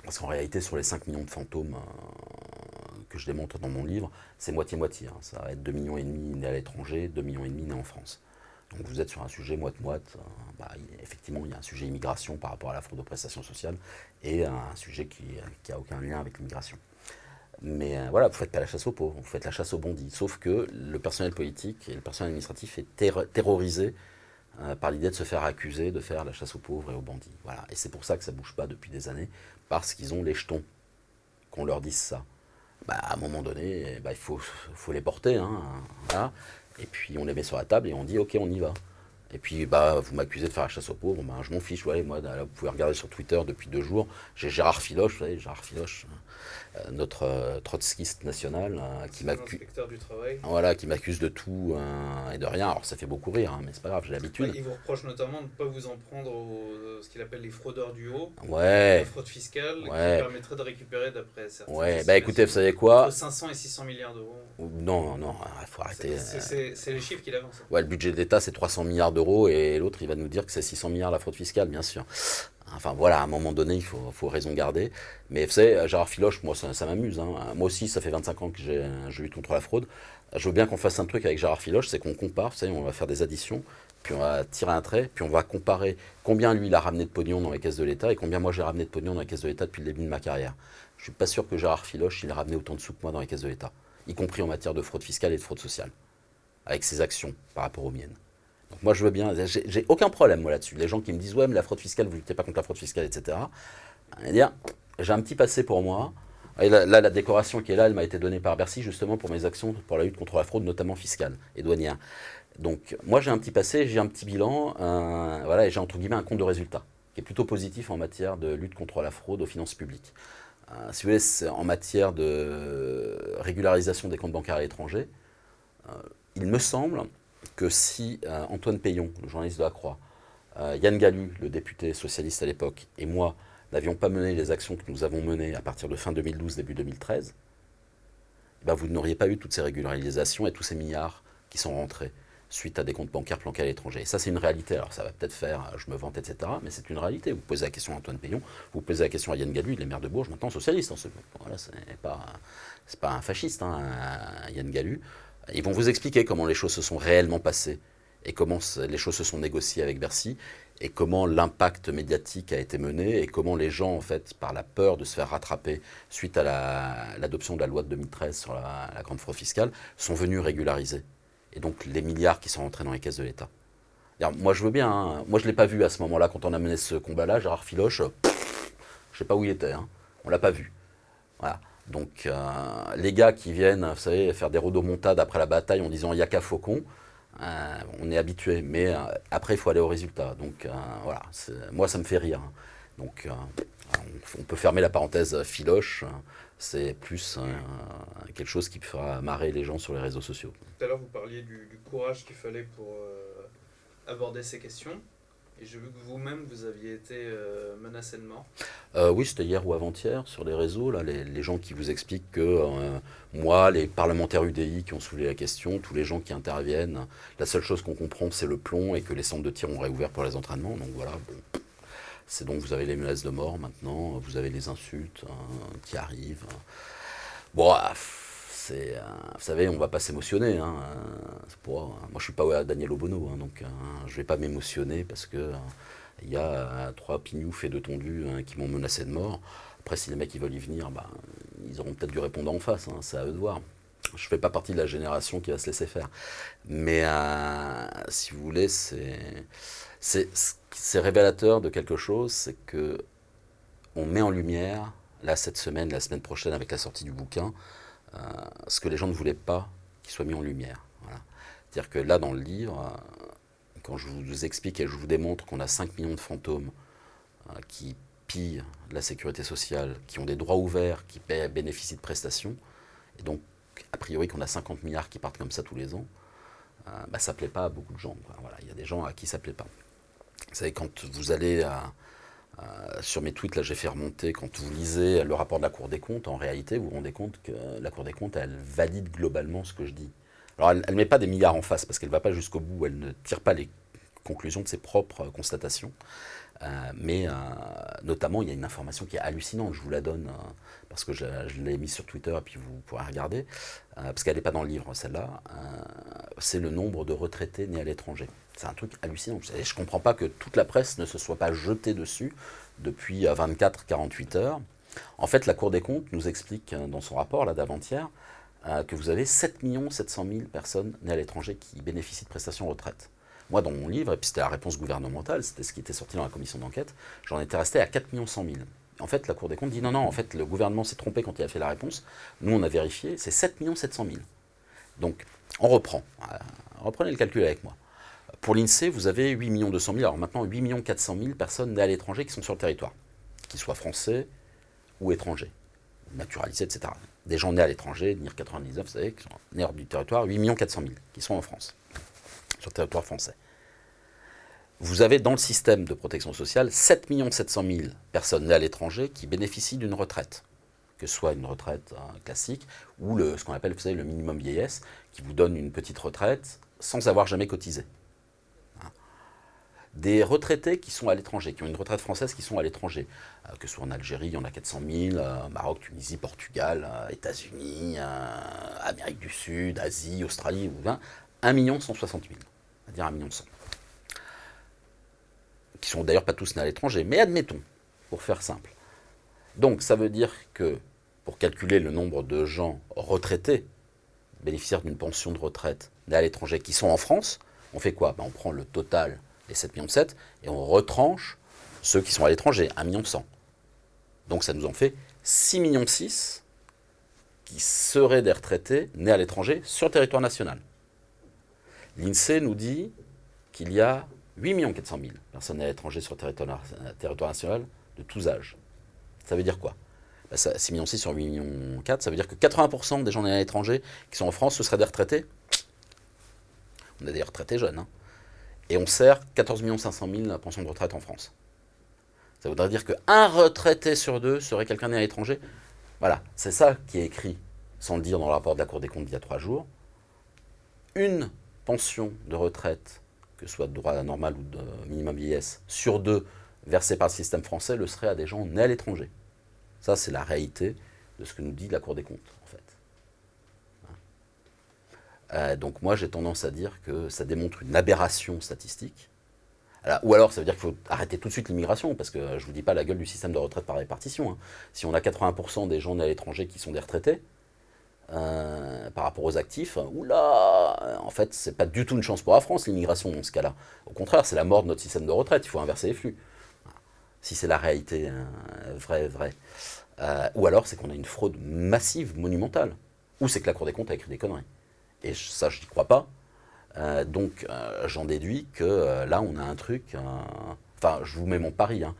Parce qu'en réalité, sur les 5 millions de fantômes euh, que je démontre dans mon livre, c'est moitié-moitié. Hein. Ça va être 2,5 millions et demi nés à l'étranger, 2,5 millions et demi nés en France. Donc vous êtes sur un sujet moite-moite. Euh, bah, effectivement, il y a un sujet immigration par rapport à la fraude aux prestations sociales et un sujet qui n'a aucun lien avec l'immigration. Mais euh, voilà, vous ne faites pas la chasse aux pauvres, vous faites la chasse aux bandits. Sauf que le personnel politique et le personnel administratif est terrorisé par l'idée de se faire accuser de faire la chasse aux pauvres et aux bandits. Voilà. Et c'est pour ça que ça ne bouge pas depuis des années, parce qu'ils ont les jetons, qu'on leur dise ça. Bah, à un moment donné, bah, il faut, les porter. Hein, Et puis on les met sur la table et on dit ok, on y va. Et puis, bah, vous m'accusez de faire la chasse aux pauvres, bah, je m'en fiche. Ouais, moi, vous pouvez regarder sur Twitter depuis deux jours. J'ai Gérard Filoche, vous Gérard Filoche, euh, notre euh, trotskiste national, euh, qui m'accuse. Voilà, qui m'accuse de tout et de rien. Alors, ça fait beaucoup rire, hein, mais c'est pas grave, j'ai l'habitude. il vous reproche notamment de ne pas vous en prendre aux, ce qu'il appelle les fraudeurs du haut. Ouais. La fraude fiscale, qui permettrait de récupérer, d'après certains. Ouais, bah écoutez, vous savez quoi 500 et 600 milliards d'euros. Non, non, il faut arrêter. C'est les chiffres qu'il avance. Ouais, le budget d'État, c'est 300 milliards d'euros et l'autre, il va nous dire que c'est 600 milliards la fraude fiscale, bien sûr. Enfin voilà, à un moment donné, il faut, raison garder. Mais vous savez, Gérard Filoche, moi, ça, m'amuse. Hein. Moi aussi, ça fait 25 ans que j'ai lutte contre la fraude. Je veux bien qu'on fasse un truc avec Gérard Filoche, c'est qu'on compare, vous savez, on va faire des additions, puis on va tirer un trait, puis on va comparer combien lui, il a ramené de pognon dans les caisses de l'État et combien moi, j'ai ramené de pognon dans les caisses de l'État depuis le début de ma carrière. Je suis pas sûr que Gérard Filoche, il a ramené autant de sous que moi dans les caisses de l'État, y compris en matière de fraude fiscale et de fraude sociale, avec ses actions par rapport aux miennes moi, je veux bien. J'ai aucun problème, moi, là-dessus. Les gens qui me disent, ouais, mais la fraude fiscale, vous ne luttez pas contre la fraude fiscale, etc. dire, j'ai un petit passé pour moi. Et là, la décoration qui est là, elle m'a été donnée par Bercy, justement, pour mes actions pour la lutte contre la fraude, notamment fiscale et douanière. Donc, moi, j'ai un petit passé, j'ai un petit bilan, voilà, et j'ai, entre guillemets, un compte de résultat qui est plutôt positif en matière de lutte contre la fraude aux finances publiques. Euh, si vous voulez, en matière de régularisation des comptes bancaires à l'étranger, euh, il me semble que si euh, Antoine Payon, le journaliste de la Croix, euh, Yann Gallu, le député socialiste à l'époque, et moi n'avions pas mené les actions que nous avons menées à partir de fin 2012, début 2013, eh ben vous n'auriez pas eu toutes ces régularisations et tous ces milliards qui sont rentrés suite à des comptes bancaires planqués à l'étranger. Et ça, c'est une réalité. Alors, ça va peut-être faire, euh, je me vante, etc., mais c'est une réalité. Vous posez la question à Antoine Payon, vous posez la question à Yann Gallu, il est maire de Bourges, maintenant socialiste. Ce. Voilà, c'est pas, pas un fasciste, hein, Yann Gallu. Ils vont vous expliquer comment les choses se sont réellement passées et comment les choses se sont négociées avec Bercy et comment l'impact médiatique a été mené et comment les gens, en fait, par la peur de se faire rattraper suite à l'adoption de la loi de 2013 sur la, grande fraude fiscale, sont venus régulariser. Et donc les milliards qui sont rentrés dans les caisses de l'État. Moi, je veux bien. Hein. Moi, je ne l'ai pas vu à ce moment-là, quand on a mené ce combat-là. Gérard Filoche, je ne sais pas où il était. Hein. On ne l'a pas vu. Voilà. Donc euh, les gars qui viennent, vous savez, faire des rodomontades après la bataille en disant Yaka Faucon, euh, on est habitué, mais euh, après il faut aller au résultat. Donc voilà, moi ça me fait rire. Donc on, peut fermer la parenthèse filoche, c'est plus quelque chose qui fera marrer les gens sur les réseaux sociaux. Tout à l'heure vous parliez du courage qu'il fallait pour aborder ces questions. Et j'ai vu que vous-même, vous aviez été euh, menacé de mort. Euh, oui, c'était hier ou avant-hier sur les réseaux. Là, les, gens qui vous expliquent que euh, moi, les parlementaires UDI qui ont soulevé la question, tous les gens qui interviennent, la seule chose qu'on comprend, c'est le plomb et que les centres de tir ont réouvert pour les entraînements. Donc voilà, c'est donc vous avez les menaces de mort maintenant, vous avez les insultes hein, qui arrivent. Bon, ah, c'est, vous savez, on va pas s'émotionner. Hein, moi, je suis pas Daniel Obono, hein, donc hein, je vais pas m'émotionner parce que il y a trois pignoufs et deux tondus qui m'ont menacé de mort. Après, si les mecs ils veulent y venir, bah, ils auront peut-être du répondant en face. c'est à eux de voir. je ne fais pas partie de la génération qui va se laisser faire. Mais euh, si vous voulez, c'est révélateur de quelque chose, c'est que on met en lumière, là cette semaine, la semaine prochaine avec la sortie du bouquin, euh, ce que les gens ne voulaient pas qu'il soit mis en lumière. C'est-à-dire que là dans le livre, euh, quand je vous explique et je vous démontre qu'on a 5 millions de fantômes qui pillent la sécurité sociale, qui ont des droits ouverts, qui bénéficient de prestations, et donc a priori qu'on a 50 milliards qui partent comme ça tous les ans, euh, bah, ça ne plaît pas à beaucoup de gens. Voilà, il y a des gens à qui ça ne plaît pas. Vous savez, quand vous allez sur mes tweets, là j'ai fait remonter, quand vous lisez le rapport de la Cour des comptes, en réalité, vous vous rendez compte que la Cour des comptes, elle valide globalement ce que je dis. Alors elle ne met pas des milliards en face parce qu'elle ne va pas jusqu'au bout, elle ne tire pas les conclusions de ses propres constatations. Euh, mais euh, notamment, il y a une information qui est hallucinante, je vous la donne euh, parce que je, l'ai mise sur Twitter et puis vous pourrez regarder, parce qu'elle n'est pas dans le livre celle-là, c'est le nombre de retraités nés à l'étranger. C'est un truc hallucinant. Je ne comprends pas que toute la presse ne se soit pas jetée dessus depuis 24-48 heures. En fait, la Cour des comptes nous explique dans son rapport là d'avant-hier que vous avez 7 700 000 personnes nées à l'étranger qui bénéficient de prestations retraite. Moi, dans mon livre, et puis c'était la réponse gouvernementale, c'était ce qui était sorti dans la commission d'enquête, j'en étais resté à 4 100 000. En fait, la Cour des comptes dit non, non, en fait, le gouvernement s'est trompé quand il a fait la réponse. Nous, on a vérifié, c'est 7 700 000. Donc, on reprend. Euh, reprenez le calcul avec moi. Pour l'INSEE, vous avez 8 200 000, alors maintenant 8 400 000 personnes nées à l'étranger qui sont sur le territoire, qu'ils soient français ou étrangers, naturalisés, etc. Des gens nés à l'étranger, NIR 99, vous savez, qui sont nés hors du territoire, 8 400 000 qui sont en France sur le territoire français. Vous avez dans le système de protection sociale 7 700 000 personnes nées à l'étranger qui bénéficient d'une retraite, que ce soit une retraite classique ou le, ce qu'on appelle vous savez, le minimum vieillesse, qui vous donne une petite retraite sans avoir jamais cotisé. Hein. Des retraités qui sont à l'étranger, qui ont une retraite française qui sont à l'étranger, euh, que ce soit en Algérie, il y en a 400 000, euh, Maroc, Tunisie, Portugal, euh, États-Unis, Amérique du Sud, Asie, Australie, 1 160 000 dire 1 million qui sont d'ailleurs pas tous nés à l'étranger, mais admettons, pour faire simple. Donc ça veut dire que pour calculer le nombre de gens retraités, bénéficiaires d'une pension de retraite nés à l'étranger, qui sont en France, on fait quoi? Ben, On prend le total des 7 millions de 7 et on retranche ceux qui sont à l'étranger, 1 million 100. Donc ça nous en fait 6 millions 6 qui seraient des retraités nés à l'étranger sur le territoire national. L'INSEE nous dit qu'il y a 8 400 000 personnes à l'étranger sur le territoire, national de tous âges. Ça veut dire quoi? 6 bah, millions 6 sur 8 millions 4, ça veut dire que 80% des gens à l'étranger qui sont en France, ce seraient des retraités? On a des retraités jeunes. Hein. Et on sert 14 500 000 pensions de retraite en France. Ça voudrait dire qu'un retraité sur deux serait quelqu'un né à l'étranger? Voilà, c'est ça qui est écrit, sans le dire dans le rapport de la Cour des comptes il y a trois jours. Une pension de retraite, que ce soit de droit normal ou de minimum vieillesse, sur deux versés par le système français, le serait à des gens nés à l'étranger. Ça, c'est la réalité de ce que nous dit la Cour des comptes, en fait. Hein. Euh, donc moi, j'ai tendance à dire que ça démontre une aberration statistique. ou alors, ça veut dire qu'il faut arrêter tout de suite l'immigration, parce que je ne vous dis pas la gueule du système de retraite par répartition. Hein. Si on a 80% des gens nés à l'étranger qui sont des retraités, euh, par rapport aux actifs, oula, en fait, c'est pas du tout une chance pour la France, l'immigration, dans ce cas-là. Au contraire, c'est la mort de notre système de retraite, il faut inverser les flux. Si c'est la réalité euh, vraie, vraie. Euh, ou alors, c'est qu'on a une fraude massive, monumentale. Ou c'est que la Cour des comptes a écrit des conneries. Et ça, je n'y crois pas. donc, j'en déduis que là, on a un truc. Enfin, je vous mets mon pari. Hein.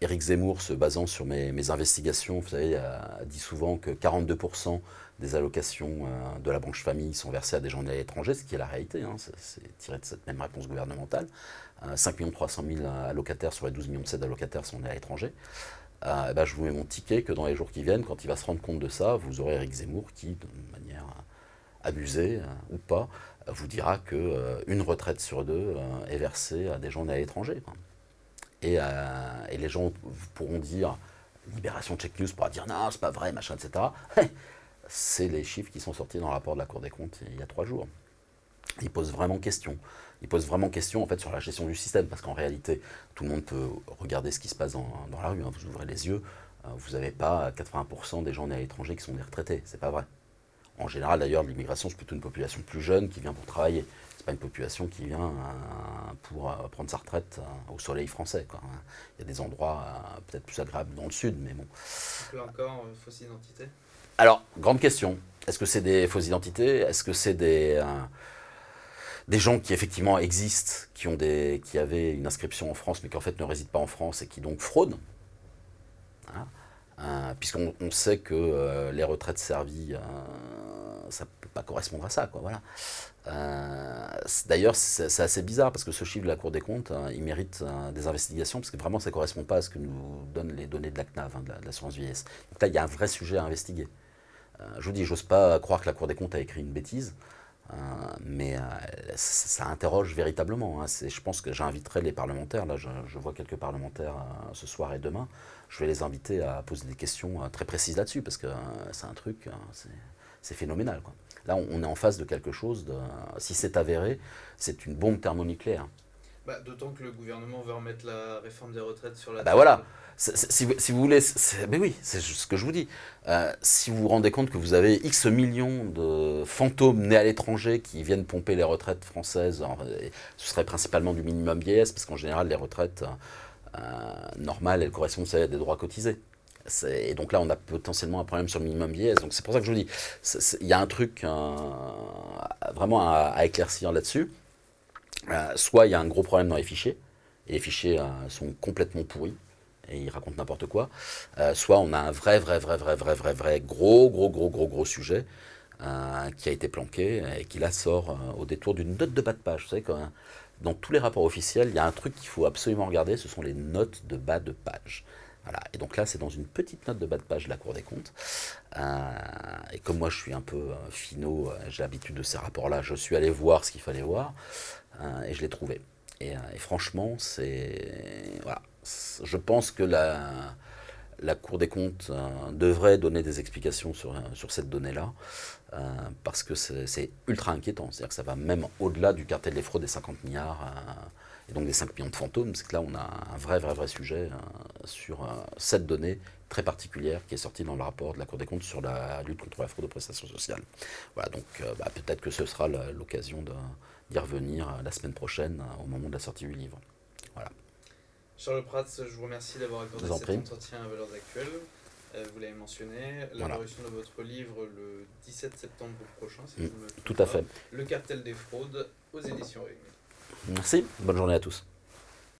Éric Zemmour, se basant sur mes, mes investigations, vous savez, dit souvent que 42% des allocations euh, de la branche famille sont versées à des gens nés à l'étranger, ce qui est la réalité, hein, c'est tiré de cette même réponse gouvernementale. 5 300 000 allocataires sur les 12 millions de 7 allocataires sont nés à l'étranger. Euh, eh ben, je vous mets mon ticket que dans les jours qui viennent, quand il va se rendre compte de ça, vous aurez Eric Zemmour qui, de manière abusée euh, ou pas, vous dira qu'une retraite sur deux est versée à des gens nés à l'étranger. Et, et, les gens pourront dire, Libération Check News pourra dire non, c'est pas vrai, machin, etc c'est les chiffres qui sont sortis dans le rapport de la Cour des comptes il y a trois jours. Ils posent vraiment question. Ils posent vraiment question en fait sur la gestion du système, parce qu'en réalité, tout le monde peut regarder ce qui se passe dans, la rue. Hein. Vous ouvrez les yeux, euh, vous n'avez pas 80% des gens nés à l'étranger qui sont des retraités. C'est pas vrai. En général, d'ailleurs, l'immigration, c'est plutôt une population plus jeune qui vient pour travailler. C'est pas une population qui vient pour prendre sa retraite au soleil français. Quoi. Il y a des endroits peut-être plus agréables dans le sud, mais bon. Peu encore fausse identité? Alors, grande question. Est-ce que c'est des fausses identités? Est-ce que c'est des des gens qui effectivement existent, qui, avaient une inscription en France, mais qui en fait ne résident pas en France et qui donc fraudent? Hein, euh, puisqu'on sait que euh, les retraites servies, euh, ça ne peut pas correspondre à ça. Quoi, voilà. D'ailleurs, c'est assez bizarre parce que ce chiffre de la Cour des comptes, il mérite des investigations parce que vraiment, ça ne correspond pas à ce que nous donnent les données de la CNAV, hein, de l'assurance vieillesse. Donc là, il y a un vrai sujet à investiguer. Je vous dis, j'ose pas croire que la Cour des comptes a écrit une bêtise. Euh, mais euh, ça interroge véritablement. Hein. Je pense que j'inviterai les parlementaires. Là, je, vois quelques parlementaires euh, ce soir et demain. Je vais les inviter à poser des questions très précises là-dessus parce que c'est un truc, c'est phénoménal. Là, on, est en face de quelque chose. Si c'est avéré, c'est une bombe thermonucléaire. Bah, D'autant que le gouvernement veut remettre la réforme des retraites sur la. Ah bah voilà si, vous, voulez, mais oui, c'est ce que je vous dis. Euh, si vous vous rendez compte que vous avez X millions de fantômes nés à l'étranger qui viennent pomper les retraites françaises, ce serait principalement du minimum vieillesse, parce qu'en général, les retraites euh, normales, elles correspondent à des droits cotisés. Et donc là, on a potentiellement un problème sur le minimum vieillesse. Donc c'est pour ça que je vous dis, il y a un truc vraiment à, éclaircir là-dessus. Euh, soit il y a un gros problème dans les fichiers, et les fichiers sont complètement pourris et il raconte n'importe quoi, euh, soit on a un vrai, vrai, vrai, vrai, vrai, vrai, vrai, gros, gros, gros, gros, gros sujet euh, qui a été planqué et qui là sort euh, au détour d'une note de bas de page. Vous savez, quand, dans tous les rapports officiels, il y a un truc qu'il faut absolument regarder, ce sont les notes de bas de page. Voilà. Et donc là, c'est dans une petite note de bas de page de la Cour des comptes. et comme moi, je suis un peu finot, j'ai l'habitude de ces rapports-là, je suis allé voir ce qu'il fallait voir et je l'ai trouvé. Et, et franchement, c'est. Voilà je pense que la, la Cour des comptes euh, devrait donner des explications sur, sur cette donnée-là, euh, parce que c'est ultra inquiétant. C'est-à-dire que ça va même au-delà du cartel des fraudes des 50 milliards, euh, et donc des 5 millions de fantômes, c'est que là, on a un vrai, vrai, vrai sujet sur cette donnée très particulière qui est sortie dans le rapport de la Cour des comptes sur la lutte contre la fraude aux prestations sociales. Voilà, donc bah, peut-être que ce sera l'occasion d'y revenir la semaine prochaine, au moment de la sortie du livre. Voilà. Charles Prats, je vous remercie d'avoir accordé cet entretien à Valeurs Actuelles. Euh, vous l'avez mentionné, la parution de votre livre le 17 septembre prochain, si mm, Tout à fait. Le cartel des fraudes aux éditions Réunies. Merci, bonne journée à tous.